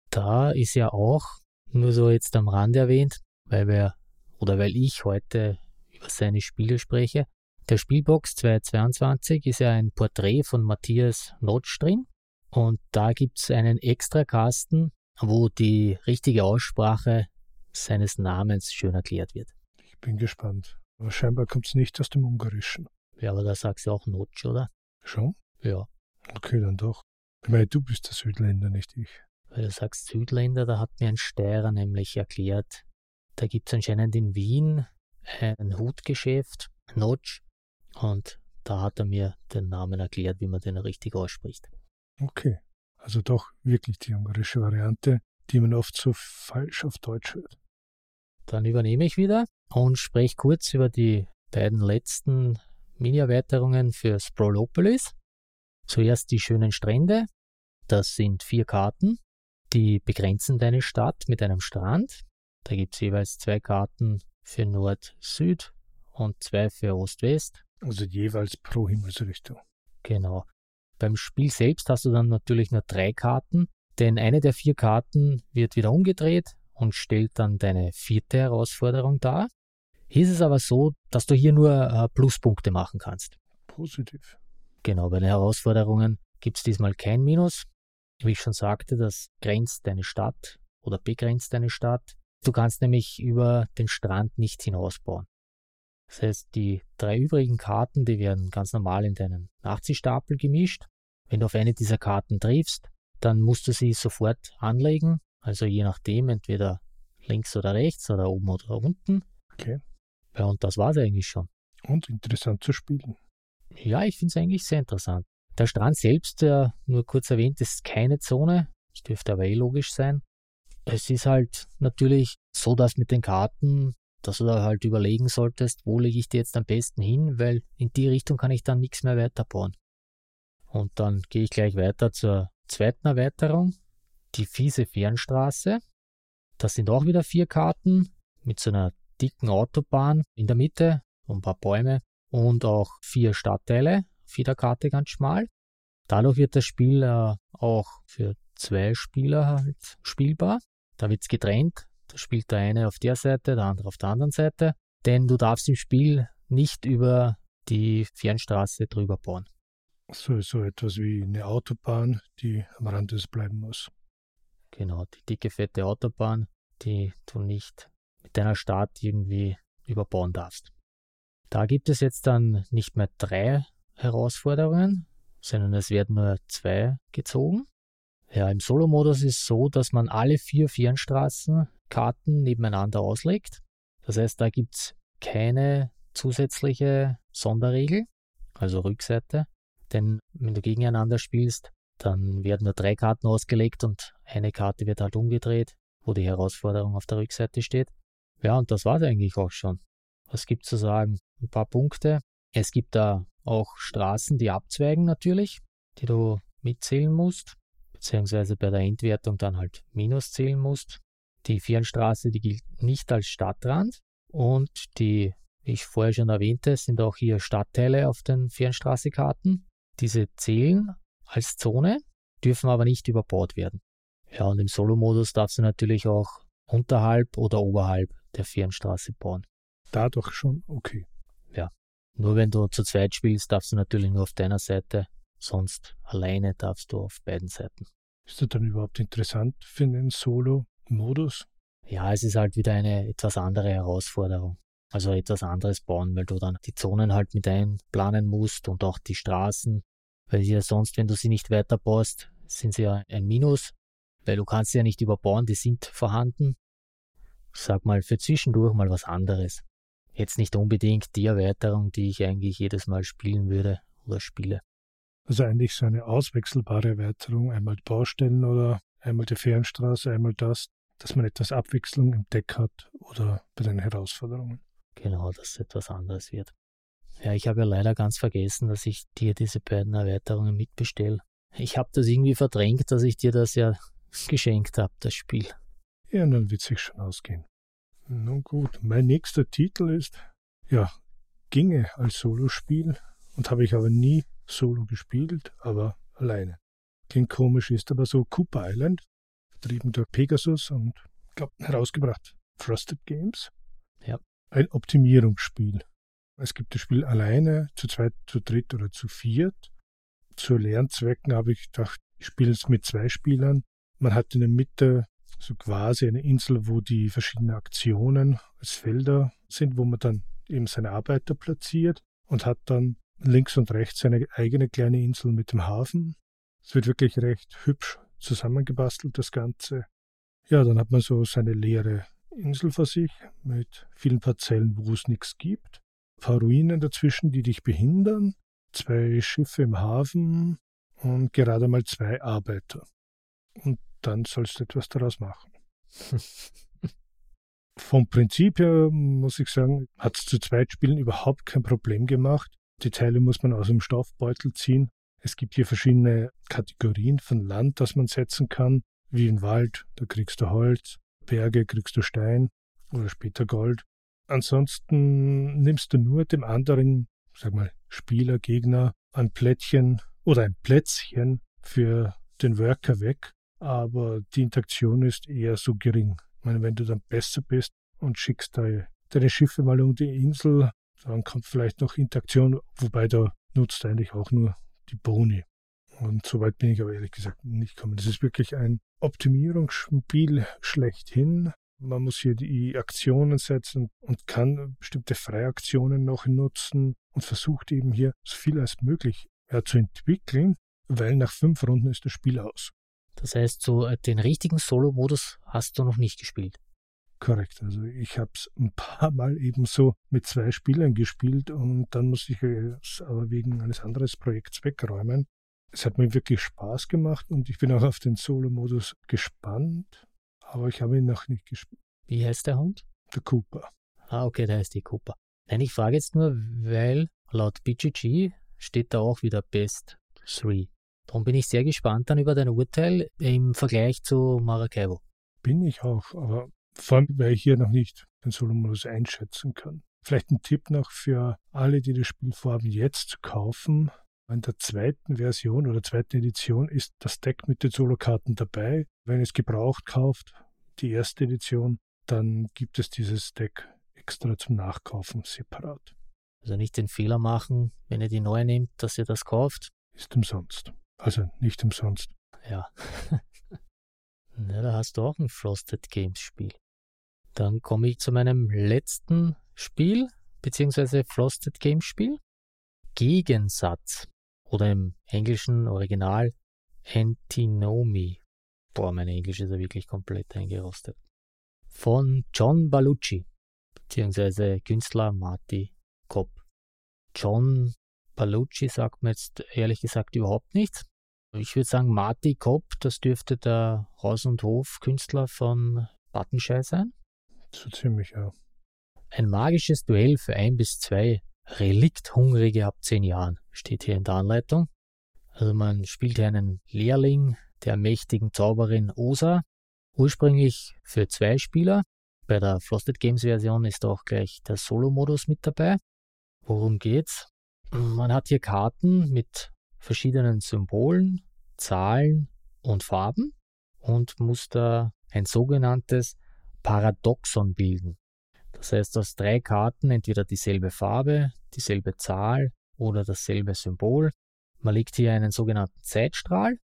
Speaker 1: Da ist ja auch, nur so jetzt am Rande erwähnt, weil wir oder weil ich heute über seine Spiele spreche. Der Spielbox 222 ist ja ein Porträt von Matthias Notch drin und da gibt es einen extra Kasten, wo die richtige Aussprache seines Namens schön erklärt wird.
Speaker 2: Ich bin gespannt. Aber scheinbar kommt es nicht aus dem Ungarischen.
Speaker 1: Ja, aber da sagst du auch Notch, oder?
Speaker 2: Schon?
Speaker 1: Ja.
Speaker 2: Okay, dann doch. Ich meine, du bist der Südländer, nicht ich.
Speaker 1: Weil du sagst Südländer, da hat mir ein Steirer nämlich erklärt, da gibt es anscheinend in Wien ein Hutgeschäft, Notch, und da hat er mir den Namen erklärt, wie man den richtig ausspricht.
Speaker 2: Okay, also doch wirklich die ungarische Variante, die man oft so falsch auf Deutsch hört.
Speaker 1: Dann übernehme ich wieder und spreche kurz über die beiden letzten Mini-Erweiterungen für Sprolopolis. Zuerst die schönen Strände. Das sind vier Karten, die begrenzen deine Stadt mit einem Strand. Da gibt es jeweils zwei Karten für Nord-Süd und zwei für Ost-West.
Speaker 2: Also jeweils pro Himmelsrichtung.
Speaker 1: Genau. Beim Spiel selbst hast du dann natürlich nur drei Karten, denn eine der vier Karten wird wieder umgedreht und stellt dann deine vierte Herausforderung dar. Hier ist es aber so, dass du hier nur äh, Pluspunkte machen kannst.
Speaker 2: Positiv.
Speaker 1: Genau, bei den Herausforderungen gibt es diesmal kein Minus. Wie ich schon sagte, das grenzt deine Stadt oder begrenzt deine Stadt. Du kannst nämlich über den Strand nicht hinausbauen. Das heißt, die drei übrigen Karten, die werden ganz normal in deinen Nachziehstapel gemischt. Wenn du auf eine dieser Karten triffst, dann musst du sie sofort anlegen. Also je nachdem, entweder links oder rechts oder oben oder unten.
Speaker 2: Okay.
Speaker 1: Ja, und das war es eigentlich schon.
Speaker 2: Und interessant zu spielen.
Speaker 1: Ja, ich finde es eigentlich sehr interessant. Der Strand selbst, der nur kurz erwähnt, ist keine Zone. Das dürfte aber eh logisch sein. Es ist halt natürlich so, dass mit den Karten dass du da halt überlegen solltest, wo lege ich die jetzt am besten hin, weil in die Richtung kann ich dann nichts mehr weiterbauen. Und dann gehe ich gleich weiter zur zweiten Erweiterung, die fiese Fernstraße. Das sind auch wieder vier Karten mit so einer dicken Autobahn in der Mitte, ein paar Bäume und auch vier Stadtteile, auf jeder Karte ganz schmal. Dadurch wird das Spiel äh, auch für zwei Spieler halt spielbar. Da wird es getrennt da spielt der eine auf der Seite, der andere auf der anderen Seite. Denn du darfst im Spiel nicht über die Fernstraße drüber bauen.
Speaker 2: So, so etwas wie eine Autobahn, die am Rand des bleiben muss.
Speaker 1: Genau, die dicke, fette Autobahn, die du nicht mit deiner Stadt irgendwie überbauen darfst. Da gibt es jetzt dann nicht mehr drei Herausforderungen, sondern es werden nur zwei gezogen. Ja, im Solo-Modus ist es so, dass man alle vier Fernstraßen Karten nebeneinander auslegt. Das heißt, da gibt es keine zusätzliche Sonderregel, also Rückseite. Denn wenn du gegeneinander spielst, dann werden nur drei Karten ausgelegt und eine Karte wird halt umgedreht, wo die Herausforderung auf der Rückseite steht. Ja, und das war es eigentlich auch schon. Was gibt zu sagen? Ein paar Punkte. Es gibt da auch Straßen, die abzweigen natürlich, die du mitzählen musst, beziehungsweise bei der Endwertung dann halt minus zählen musst. Die Fernstraße, die gilt nicht als Stadtrand und die, wie ich vorher schon erwähnte, sind auch hier Stadtteile auf den Fernstraßekarten. Diese zählen als Zone, dürfen aber nicht überbaut werden. Ja, und im Solo-Modus darfst du natürlich auch unterhalb oder oberhalb der Fernstraße bauen.
Speaker 2: Dadurch schon okay.
Speaker 1: Ja. Nur wenn du zu zweit spielst, darfst du natürlich nur auf deiner Seite, sonst alleine darfst du auf beiden Seiten.
Speaker 2: Ist das dann überhaupt interessant für einen Solo, Modus?
Speaker 1: Ja, es ist halt wieder eine etwas andere Herausforderung. Also etwas anderes bauen, weil du dann die Zonen halt mit einplanen musst und auch die Straßen, weil sie ja sonst, wenn du sie nicht weiterbaust, sind sie ja ein Minus, weil du kannst sie ja nicht überbauen, die sind vorhanden. Sag mal, für zwischendurch mal was anderes. Jetzt nicht unbedingt die Erweiterung, die ich eigentlich jedes Mal spielen würde oder spiele.
Speaker 2: Also eigentlich so eine auswechselbare Erweiterung, einmal Baustellen oder einmal die Fernstraße, einmal das, dass man etwas Abwechslung im Deck hat oder bei den Herausforderungen.
Speaker 1: Genau, dass es etwas anderes wird. Ja, ich habe ja leider ganz vergessen, dass ich dir diese beiden Erweiterungen mitbestelle. Ich habe das irgendwie verdrängt, dass ich dir das ja (laughs) geschenkt habe, das Spiel.
Speaker 2: Ja, dann wird sich schon ausgehen. Nun gut, mein nächster Titel ist, ja, ginge als Solospiel und habe ich aber nie solo gespielt, aber alleine. Klingt komisch, ist aber so Cooper Island, vertrieben durch Pegasus und glaub, herausgebracht Frosted Games.
Speaker 1: Ja.
Speaker 2: Ein Optimierungsspiel. Es gibt das Spiel alleine, zu zweit, zu dritt oder zu viert. Zu Lernzwecken habe ich gedacht, ich spiele es mit zwei Spielern. Man hat in der Mitte so quasi eine Insel, wo die verschiedenen Aktionen als Felder sind, wo man dann eben seine Arbeiter platziert und hat dann links und rechts seine eigene kleine Insel mit dem Hafen. Es wird wirklich recht hübsch zusammengebastelt, das Ganze. Ja, dann hat man so seine leere Insel vor sich mit vielen Parzellen, wo es nichts gibt. Paar Ruinen dazwischen, die dich behindern. Zwei Schiffe im Hafen und gerade mal zwei Arbeiter. Und dann sollst du etwas daraus machen. (laughs) Vom Prinzip her muss ich sagen, hat es zu Zweitspielen überhaupt kein Problem gemacht. Die Teile muss man aus dem Stoffbeutel ziehen. Es gibt hier verschiedene Kategorien von Land, das man setzen kann. Wie im Wald, da kriegst du Holz, Berge kriegst du Stein oder später Gold. Ansonsten nimmst du nur dem anderen, sag mal, Spieler, Gegner ein Plättchen oder ein Plätzchen für den Worker weg, aber die Interaktion ist eher so gering. Ich meine, wenn du dann besser bist und schickst deine, Schiffe mal um die Insel, dann kommt vielleicht noch Interaktion, wobei da nutzt eigentlich auch nur die Boni. Und soweit bin ich aber ehrlich gesagt nicht gekommen. Das ist wirklich ein Optimierungsspiel schlechthin. Man muss hier die Aktionen setzen und kann bestimmte Freiaktionen noch nutzen und versucht eben hier so viel als möglich ja, zu entwickeln, weil nach fünf Runden ist das Spiel aus.
Speaker 1: Das heißt, so äh, den richtigen Solo-Modus hast du noch nicht gespielt.
Speaker 2: Korrekt. Also ich habe es ein paar Mal eben so mit zwei Spielern gespielt und dann musste ich es aber wegen eines anderen Projekts wegräumen. Es hat mir wirklich Spaß gemacht und ich bin auch auf den Solo-Modus gespannt, aber ich habe ihn noch nicht gespielt.
Speaker 1: Wie heißt der Hund?
Speaker 2: Der Cooper.
Speaker 1: Ah, okay, der heißt die Cooper. Nein, ich frage jetzt nur, weil laut BGG steht da auch wieder Best 3. Darum bin ich sehr gespannt dann über dein Urteil im Vergleich zu Maracaibo.
Speaker 2: Bin ich auch, aber vor allem, weil ich hier noch nicht den Solo-Modus einschätzen kann. Vielleicht ein Tipp noch für alle, die das Spiel vorhaben, jetzt zu kaufen. In der zweiten Version oder zweiten Edition ist das Deck mit den Solo-Karten dabei. Wenn ihr es gebraucht kauft, die erste Edition, dann gibt es dieses Deck extra zum Nachkaufen separat.
Speaker 1: Also nicht den Fehler machen, wenn ihr die neu nehmt, dass ihr das kauft.
Speaker 2: Ist umsonst. Also nicht umsonst.
Speaker 1: Ja. (laughs) Na, da hast du auch ein Frosted Games Spiel. Dann komme ich zu meinem letzten Spiel, beziehungsweise Frosted Games Spiel. Gegensatz. Oder im englischen Original Antinomy. Boah, mein Englisch ist ja wirklich komplett eingerostet. Von John Balucci, beziehungsweise Künstler Marty Kopp. John Balucci sagt mir jetzt ehrlich gesagt überhaupt nichts. Ich würde sagen, Marty Kopp, das dürfte der Haus- und Hof-Künstler von Buttonschei sein.
Speaker 2: So ziemlich, ja.
Speaker 1: Ein magisches Duell für ein bis zwei Relikthungrige ab zehn Jahren, steht hier in der Anleitung. Also man spielt hier einen Lehrling der mächtigen Zauberin Osa, ursprünglich für zwei Spieler. Bei der Frosted Games Version ist auch gleich der Solo-Modus mit dabei. Worum geht's? Man hat hier Karten mit verschiedenen Symbolen, Zahlen und Farben und muss da ein sogenanntes Paradoxon bilden. Das heißt, aus drei Karten entweder dieselbe Farbe, dieselbe Zahl oder dasselbe Symbol. Man legt hier einen sogenannten Zeitstrahl.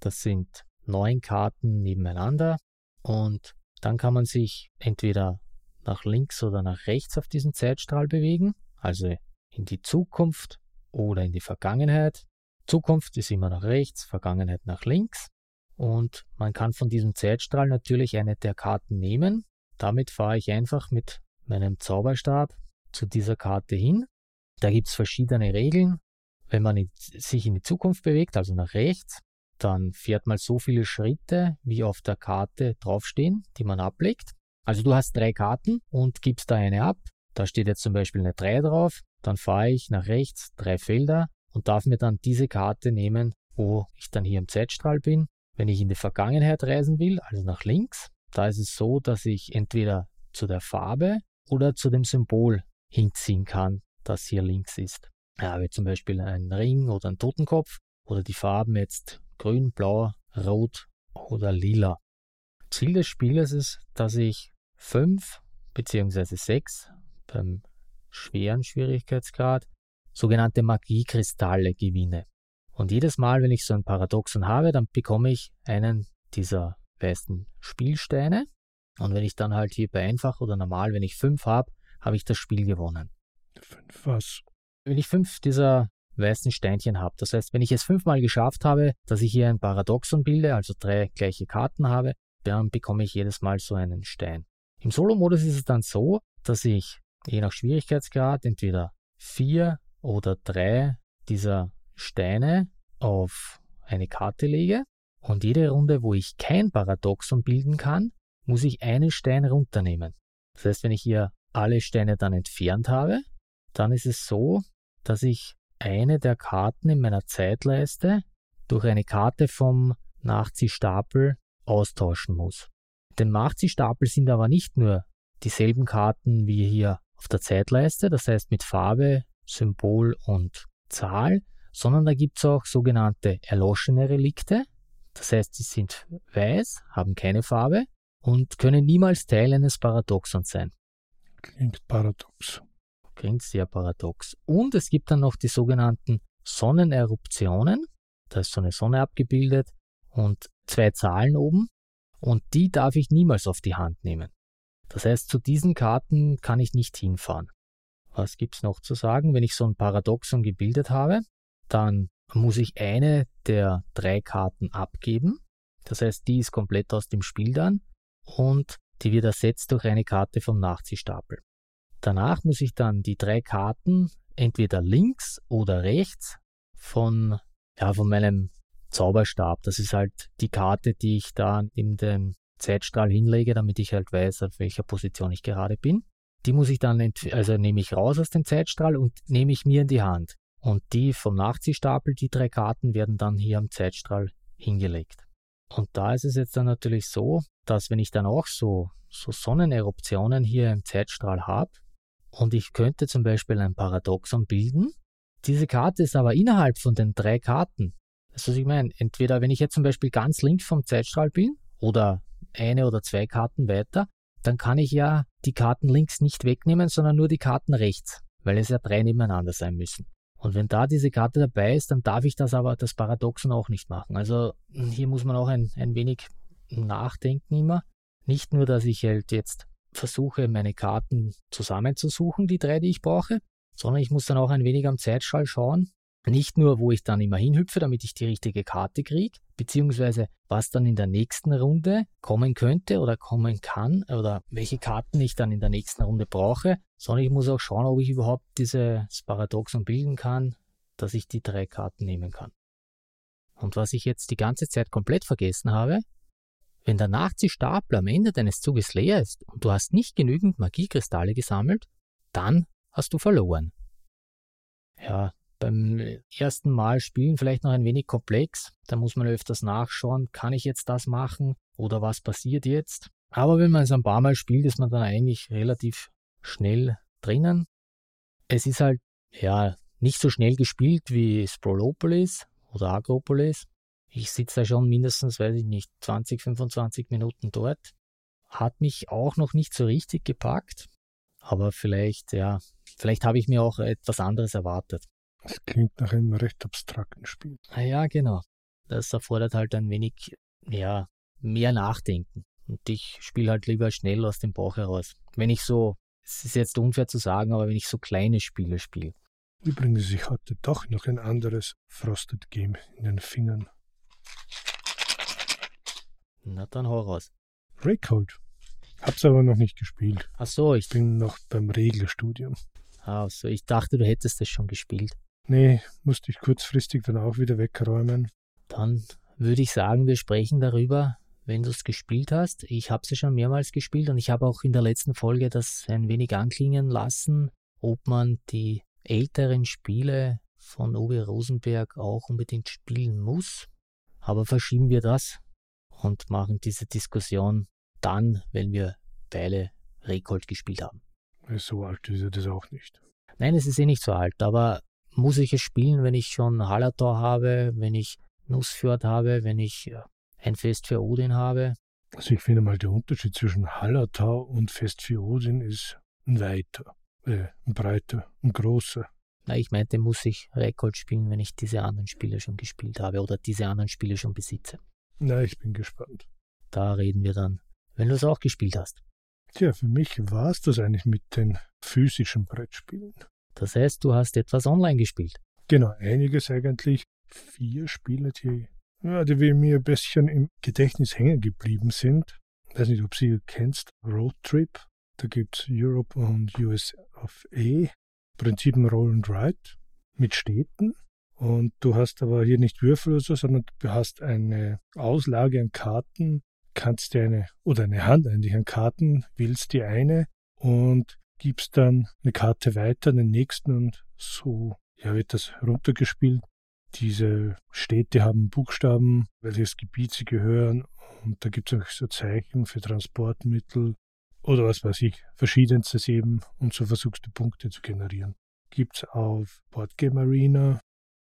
Speaker 1: Das sind neun Karten nebeneinander und dann kann man sich entweder nach links oder nach rechts auf diesen Zeitstrahl bewegen, also in die Zukunft oder in die Vergangenheit. Zukunft ist immer nach rechts, Vergangenheit nach links. Und man kann von diesem Zeitstrahl natürlich eine der Karten nehmen. Damit fahre ich einfach mit meinem Zauberstab zu dieser Karte hin. Da gibt es verschiedene Regeln. Wenn man sich in die Zukunft bewegt, also nach rechts, dann fährt man so viele Schritte, wie auf der Karte draufstehen, die man ablegt. Also du hast drei Karten und gibst da eine ab. Da steht jetzt zum Beispiel eine 3 drauf. Dann fahre ich nach rechts drei Felder und darf mir dann diese Karte nehmen, wo ich dann hier im Zeitstrahl bin. Wenn ich in die Vergangenheit reisen will, also nach links, da ist es so, dass ich entweder zu der Farbe oder zu dem Symbol hinziehen kann, das hier links ist. Ja, wie zum Beispiel ein Ring oder ein Totenkopf oder die Farben jetzt grün, blau, rot oder lila. Ziel des Spieles ist, dass ich fünf bzw. sechs beim schweren Schwierigkeitsgrad sogenannte Magiekristalle gewinne. Und jedes Mal, wenn ich so ein Paradoxon habe, dann bekomme ich einen dieser weißen Spielsteine. Und wenn ich dann halt hier bei einfach oder normal, wenn ich fünf habe, habe ich das Spiel gewonnen.
Speaker 2: Fünf was?
Speaker 1: Wenn ich fünf dieser weißen Steinchen habe, das heißt, wenn ich es fünfmal geschafft habe, dass ich hier ein Paradoxon bilde, also drei gleiche Karten habe, dann bekomme ich jedes Mal so einen Stein. Im Solo-Modus ist es dann so, dass ich je nach Schwierigkeitsgrad entweder vier oder drei dieser Steine auf eine Karte lege und jede Runde, wo ich kein Paradoxon bilden kann, muss ich einen Stein runternehmen. Das heißt, wenn ich hier alle Steine dann entfernt habe, dann ist es so, dass ich eine der Karten in meiner Zeitleiste durch eine Karte vom Nachziehstapel austauschen muss. Dem Nachziehstapel sind aber nicht nur dieselben Karten wie hier auf der Zeitleiste, das heißt mit Farbe, Symbol und Zahl, sondern da gibt es auch sogenannte erloschene Relikte. Das heißt, sie sind weiß, haben keine Farbe und können niemals Teil eines Paradoxons sein.
Speaker 2: Klingt paradox.
Speaker 1: Klingt sehr paradox. Und es gibt dann noch die sogenannten Sonneneruptionen. Da ist so eine Sonne abgebildet und zwei Zahlen oben. Und die darf ich niemals auf die Hand nehmen. Das heißt, zu diesen Karten kann ich nicht hinfahren. Was gibt es noch zu sagen? Wenn ich so ein Paradoxon gebildet habe, dann muss ich eine der drei Karten abgeben. Das heißt, die ist komplett aus dem Spiel dann und die wird ersetzt durch eine Karte vom Nachziehstapel. Danach muss ich dann die drei Karten entweder links oder rechts von, ja, von meinem Zauberstab. Das ist halt die Karte, die ich da in den Zeitstrahl hinlege, damit ich halt weiß, auf welcher Position ich gerade bin. Die muss ich dann, also nehme ich raus aus dem Zeitstrahl und nehme ich mir in die Hand. Und die vom Nachziehstapel, die drei Karten, werden dann hier am Zeitstrahl hingelegt. Und da ist es jetzt dann natürlich so, dass wenn ich dann auch so, so Sonneneruptionen hier im Zeitstrahl habe und ich könnte zum Beispiel ein Paradoxon bilden, diese Karte ist aber innerhalb von den drei Karten. Das ist, was ich meine. Entweder wenn ich jetzt zum Beispiel ganz links vom Zeitstrahl bin oder eine oder zwei Karten weiter, dann kann ich ja die Karten links nicht wegnehmen, sondern nur die Karten rechts, weil es ja drei nebeneinander sein müssen. Und wenn da diese Karte dabei ist, dann darf ich das aber, das Paradoxon auch nicht machen. Also hier muss man auch ein, ein wenig nachdenken immer. Nicht nur, dass ich halt jetzt versuche, meine Karten zusammenzusuchen, die drei, die ich brauche, sondern ich muss dann auch ein wenig am Zeitstrahl schauen, nicht nur, wo ich dann immer hinhüpfe, damit ich die richtige Karte kriege, beziehungsweise was dann in der nächsten Runde kommen könnte oder kommen kann oder welche Karten ich dann in der nächsten Runde brauche, sondern ich muss auch schauen, ob ich überhaupt dieses Paradoxon bilden kann, dass ich die drei Karten nehmen kann. Und was ich jetzt die ganze Zeit komplett vergessen habe, wenn der Nachziehstapel am Ende deines Zuges leer ist und du hast nicht genügend Magiekristalle gesammelt, dann hast du verloren. Ja, beim ersten Mal spielen vielleicht noch ein wenig komplex. Da muss man öfters nachschauen, kann ich jetzt das machen oder was passiert jetzt. Aber wenn man es ein paar Mal spielt, ist man dann eigentlich relativ schnell drinnen. Es ist halt, ja, nicht so schnell gespielt wie Sprolopolis oder Agropolis. Ich sitze da schon mindestens, weiß ich nicht, 20, 25 Minuten dort. Hat mich auch noch nicht so richtig gepackt. Aber vielleicht, ja, vielleicht habe ich mir auch etwas anderes erwartet.
Speaker 2: Das klingt nach einem recht abstrakten Spiel.
Speaker 1: Ah ja, genau. Das erfordert halt ein wenig, ja, mehr Nachdenken. Und ich spiele halt lieber schnell aus dem Bauch heraus. Wenn ich so, es ist jetzt unfair zu sagen, aber wenn ich so kleine Spiele spiele.
Speaker 2: Übrigens, ich hatte doch noch ein anderes Frosted Game in den Fingern.
Speaker 1: Na dann hau raus.
Speaker 2: Raycode. Hab's aber noch nicht gespielt.
Speaker 1: Ach so, ich
Speaker 2: bin noch beim Regelstudium.
Speaker 1: Ah, so, ich dachte, du hättest es schon gespielt.
Speaker 2: Nee, musste ich kurzfristig dann auch wieder wegräumen.
Speaker 1: Dann würde ich sagen, wir sprechen darüber, wenn du es gespielt hast. Ich habe es schon mehrmals gespielt und ich habe auch in der letzten Folge das ein wenig anklingen lassen, ob man die älteren Spiele von Uwe Rosenberg auch unbedingt spielen muss. Aber verschieben wir das und machen diese Diskussion dann, wenn wir beide Rekold gespielt haben.
Speaker 2: So alt ist er das auch nicht.
Speaker 1: Nein, es ist eh nicht so alt, aber muss ich es spielen, wenn ich schon Hallertor habe, wenn ich Nussfjord habe, wenn ich äh, ein Fest für Odin habe?
Speaker 2: Also ich finde mal, der Unterschied zwischen Hallertau und Fest für Odin ist ein weiter, äh, ein breiter, ein großer.
Speaker 1: Na, ich meinte, muss ich Rekord spielen, wenn ich diese anderen Spiele schon gespielt habe oder diese anderen Spiele schon besitze.
Speaker 2: Na, ich bin gespannt.
Speaker 1: Da reden wir dann, wenn du es auch gespielt hast.
Speaker 2: Tja, für mich war es das eigentlich mit den physischen Brettspielen.
Speaker 1: Das heißt, du hast etwas online gespielt.
Speaker 2: Genau, einiges eigentlich. Vier Spiele, die, ja, die mir ein bisschen im Gedächtnis hängen geblieben sind. Ich weiß nicht, ob Sie kennst. Road Trip. Da gibt es Europe und US of A. Prinzip Roll and Ride mit Städten. Und du hast aber hier nicht Würfel oder so, sondern du hast eine Auslage an Karten, kannst dir eine, oder eine Hand eigentlich an Karten, wählst dir eine und gibst dann eine Karte weiter, den nächsten und so ja, wird das runtergespielt. Diese Städte haben Buchstaben, welches Gebiet sie gehören und da gibt es auch so Zeichen für Transportmittel oder was weiß ich, verschiedenstes eben und so versuchst du Punkte zu generieren. Gibt es auf Boardgame Arena,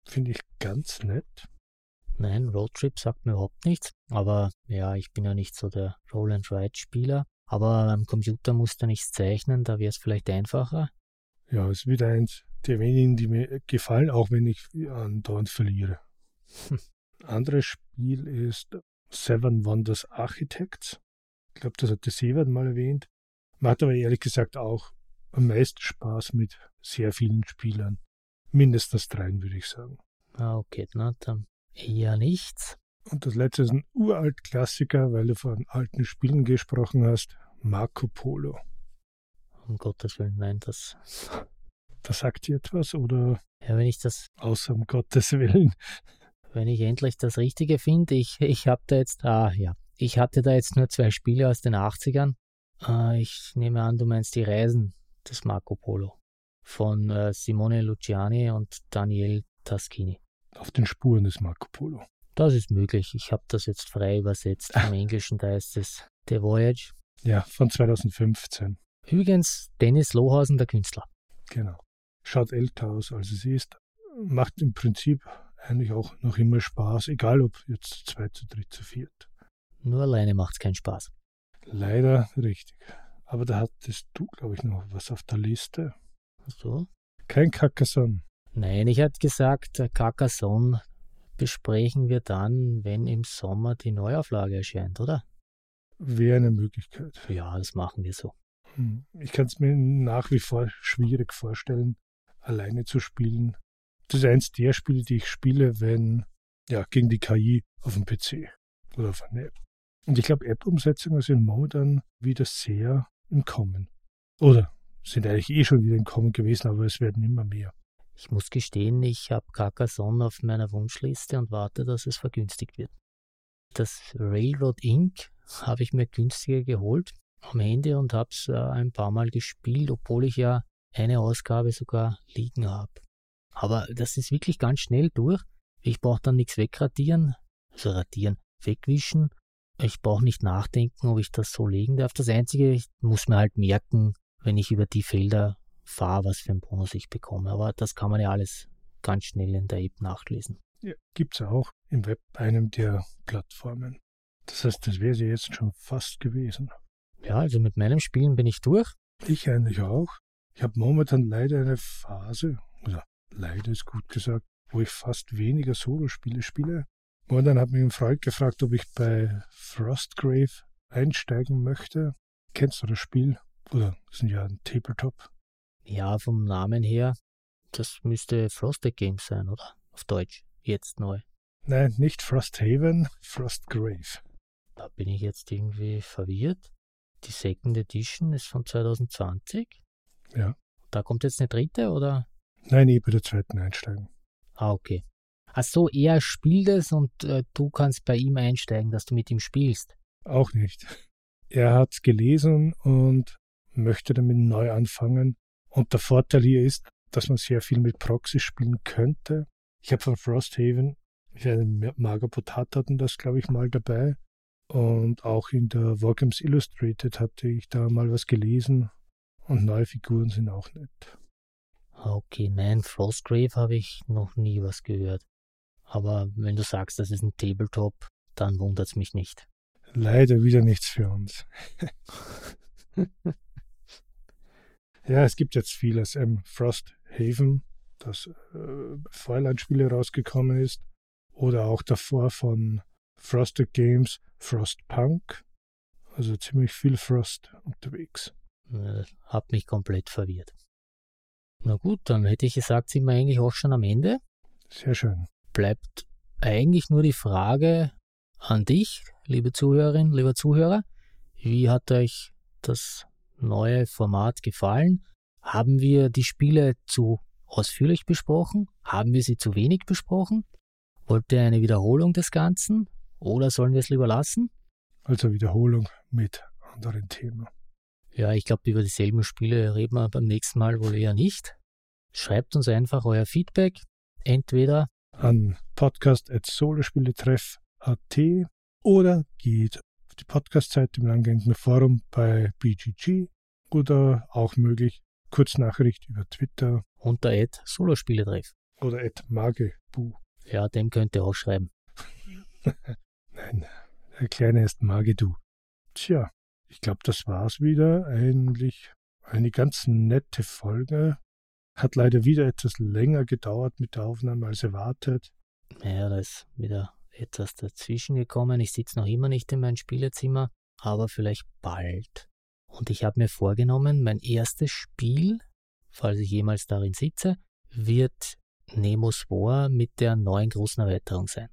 Speaker 2: finde ich ganz nett.
Speaker 1: Nein, Roadtrip sagt mir überhaupt nichts, aber ja, ich bin ja nicht so der Roll-and-Ride-Spieler. Aber am Computer musst du nichts zeichnen, da wäre es vielleicht einfacher.
Speaker 2: Ja, es ist wieder eins der wenigen, die mir gefallen, auch wenn ich andauernd verliere. Hm. Anderes Spiel ist Seven Wonders Architects. Ich glaube, das hat der Severt mal erwähnt. Macht aber ehrlich gesagt auch am meisten Spaß mit sehr vielen Spielern. Mindestens dreien, würde ich sagen.
Speaker 1: Ah, okay, na dann eher nichts.
Speaker 2: Und das letzte ist ein uralt Klassiker, weil du von alten Spielen gesprochen hast. Marco Polo.
Speaker 1: Um Gottes Willen, nein, das. (laughs)
Speaker 2: Das sagt dir etwas oder?
Speaker 1: Ja, wenn ich das.
Speaker 2: Außer um Gottes Willen.
Speaker 1: Wenn ich endlich das Richtige finde, ich, ich habe da jetzt. Ah, ja. Ich hatte da jetzt nur zwei Spiele aus den 80ern. Äh, ich nehme an, du meinst die Reisen des Marco Polo. Von äh, Simone Luciani und Daniel Taschini.
Speaker 2: Auf den Spuren des Marco Polo.
Speaker 1: Das ist möglich. Ich habe das jetzt frei übersetzt. Im (laughs) Englischen da heißt es The Voyage.
Speaker 2: Ja, von 2015.
Speaker 1: Übrigens Dennis Lohausen, der Künstler.
Speaker 2: Genau. Schaut älter aus, als es ist. Macht im Prinzip eigentlich auch noch immer Spaß, egal ob jetzt zu zweit, zu dritt, zu viert.
Speaker 1: Nur alleine macht es keinen Spaß.
Speaker 2: Leider richtig. Aber da hattest du, glaube ich, noch was auf der Liste.
Speaker 1: So?
Speaker 2: Kein Carcassonne.
Speaker 1: Nein, ich hatte gesagt, Carcassonne besprechen wir dann, wenn im Sommer die Neuauflage erscheint, oder?
Speaker 2: Wäre eine Möglichkeit.
Speaker 1: Ja, das machen wir so.
Speaker 2: Hm, ich kann es mir nach wie vor schwierig vorstellen, alleine zu spielen. Das ist eins der Spiele, die ich spiele, wenn, ja, gegen die KI auf dem PC oder auf einer App. Und ich glaube, App-Umsetzungen sind momentan wieder sehr im Kommen. Oder sind eigentlich eh schon wieder im Kommen gewesen, aber es werden immer mehr.
Speaker 1: Ich muss gestehen, ich habe Carcassonne auf meiner Wunschliste und warte, dass es vergünstigt wird. Das Railroad Inc. habe ich mir günstiger geholt am Handy und habe es äh, ein paar Mal gespielt, obwohl ich ja eine Ausgabe sogar liegen habe. Aber das ist wirklich ganz schnell durch. Ich brauche dann nichts wegradieren, also radieren, wegwischen. Ich brauche nicht nachdenken, ob ich das so legen darf. Das Einzige, ich muss mir halt merken, wenn ich über die Felder fahre, was für einen Bonus ich bekomme. Aber das kann man ja alles ganz schnell in der App nachlesen.
Speaker 2: Ja, gibt es auch im Web bei einem der Plattformen. Das heißt, das wäre sie jetzt schon fast gewesen.
Speaker 1: Ja, also mit meinem Spielen bin ich durch.
Speaker 2: Ich eigentlich auch. Ich habe momentan leider eine Phase, oder leider ist gut gesagt, wo ich fast weniger Solospiele spiele. Und dann hat mich ein Freund gefragt, ob ich bei Frostgrave einsteigen möchte. Kennst du das Spiel? Oder das sind ja ein Tabletop.
Speaker 1: Ja, vom Namen her, das müsste Frosted Games sein, oder? Auf Deutsch, jetzt neu.
Speaker 2: Nein, nicht Frosthaven, Frostgrave.
Speaker 1: Da bin ich jetzt irgendwie verwirrt. Die Second Edition ist von 2020.
Speaker 2: Ja.
Speaker 1: Da kommt jetzt eine dritte, oder?
Speaker 2: Nein, ich bei der zweiten einsteigen.
Speaker 1: Ah, okay. Ach so, er spielt es und äh, du kannst bei ihm einsteigen, dass du mit ihm spielst.
Speaker 2: Auch nicht. Er hat gelesen und möchte damit neu anfangen. Und der Vorteil hier ist, dass man sehr viel mit Proxy spielen könnte. Ich habe von Frosthaven, ich hatte Mager Potat hatten das, glaube ich, mal dabei. Und auch in der Wargames Illustrated hatte ich da mal was gelesen. Und neue Figuren sind auch nett.
Speaker 1: Okay, nein, Frostgrave habe ich noch nie was gehört. Aber wenn du sagst, das ist ein Tabletop, dann wundert es mich nicht.
Speaker 2: Leider wieder nichts für uns. (laughs) ja, es gibt jetzt vieles. Ähm, Frosthaven, das äh, Feuerland-Spiele rausgekommen ist. Oder auch davor von Frosted Games, Frostpunk. Also ziemlich viel Frost unterwegs.
Speaker 1: Äh, hat mich komplett verwirrt. Na gut, dann hätte ich gesagt, sind wir eigentlich auch schon am Ende.
Speaker 2: Sehr schön.
Speaker 1: Bleibt eigentlich nur die Frage an dich, liebe Zuhörerin, lieber Zuhörer. Wie hat euch das neue Format gefallen? Haben wir die Spiele zu ausführlich besprochen? Haben wir sie zu wenig besprochen? Wollt ihr eine Wiederholung des Ganzen oder sollen wir es lieber lassen?
Speaker 2: Also Wiederholung mit anderen Themen.
Speaker 1: Ja, ich glaube, über dieselben Spiele reden wir beim nächsten Mal wohl eher nicht. Schreibt uns einfach euer Feedback, entweder
Speaker 2: an podcast.solospieletreff.at oder geht auf die Podcast-Seite im langgehenden Forum bei BGG oder auch möglich Kurznachricht über Twitter.
Speaker 1: Unter Ad Solospieletreff.
Speaker 2: Oder Ad Magebu.
Speaker 1: Ja, dem könnt ihr auch schreiben. (laughs)
Speaker 2: Nein, der Kleine ist Magedu. Tja, ich glaube, das war's wieder. Eigentlich eine ganz nette Folge. Hat leider wieder etwas länger gedauert mit der Aufnahme als erwartet.
Speaker 1: Ja, da ist wieder etwas dazwischen gekommen. Ich sitze noch immer nicht in meinem Spielezimmer, aber vielleicht bald. Und ich habe mir vorgenommen, mein erstes Spiel, falls ich jemals darin sitze, wird Nemos War mit der neuen großen Erweiterung sein.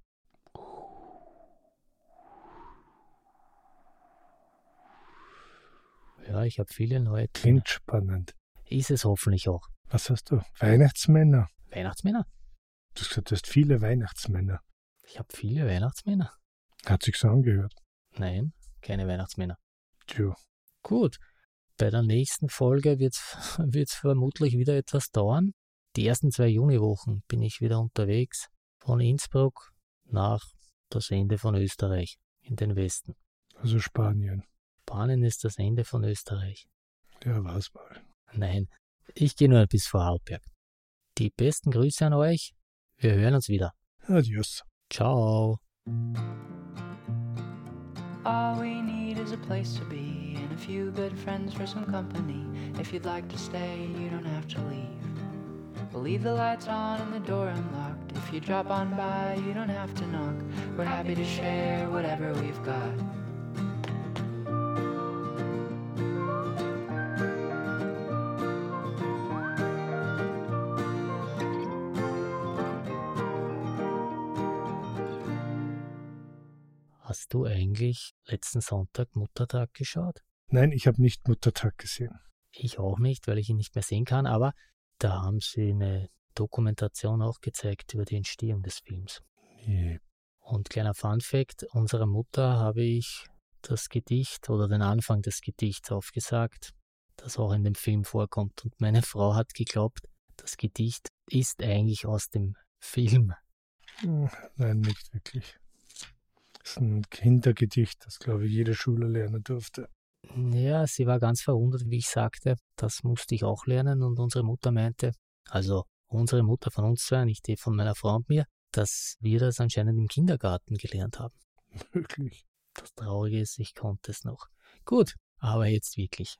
Speaker 1: Ja, ich habe viele neue.
Speaker 2: Klingt spannend.
Speaker 1: Ist es hoffentlich auch.
Speaker 2: Was hast du? Weihnachtsmänner.
Speaker 1: Weihnachtsmänner?
Speaker 2: Du gesagt, hast viele Weihnachtsmänner.
Speaker 1: Ich habe viele Weihnachtsmänner.
Speaker 2: Hat sich so angehört.
Speaker 1: Nein, keine Weihnachtsmänner.
Speaker 2: Tja.
Speaker 1: Gut. Bei der nächsten Folge wird es (laughs) vermutlich wieder etwas dauern. Die ersten zwei Juniwochen bin ich wieder unterwegs von Innsbruck nach das Ende von Österreich in den Westen.
Speaker 2: Also Spanien.
Speaker 1: Spanien ist das Ende von Österreich.
Speaker 2: Ja, war's mal.
Speaker 1: Nein, ich gehe nur bis Vorarlberg. Die besten Grüße an euch. Wir hören uns wieder.
Speaker 2: Adios.
Speaker 1: Ciao.
Speaker 3: All we need is a place to be and a few good friends for some company. If you'd like to stay, you don't have to leave. We'll leave the lights on and the door unlocked. If you drop on by, you don't have to knock. We're happy to share whatever we've got.
Speaker 1: Hast du eigentlich letzten Sonntag Muttertag geschaut?
Speaker 2: Nein, ich habe nicht Muttertag gesehen.
Speaker 1: Ich auch nicht, weil ich ihn nicht mehr sehen kann, aber da haben sie eine Dokumentation auch gezeigt über die Entstehung des Films.
Speaker 2: Nee.
Speaker 1: Und kleiner Fun fact, unserer Mutter habe ich das Gedicht oder den Anfang des Gedichts aufgesagt, das auch in dem Film vorkommt. Und meine (laughs) Frau hat geglaubt, das Gedicht ist eigentlich aus dem Film.
Speaker 2: Hm, nein, nicht wirklich. Das ist ein Kindergedicht, das, glaube ich, jede Schule lernen durfte.
Speaker 1: Ja, sie war ganz verwundert, wie ich sagte, das musste ich auch lernen und unsere Mutter meinte, also unsere Mutter von uns zwei, nicht die von meiner Frau und mir, dass wir das anscheinend im Kindergarten gelernt haben. (laughs)
Speaker 2: Wirklich.
Speaker 1: Das Traurige ist, ich konnte es noch. Gut, aber jetzt wirklich.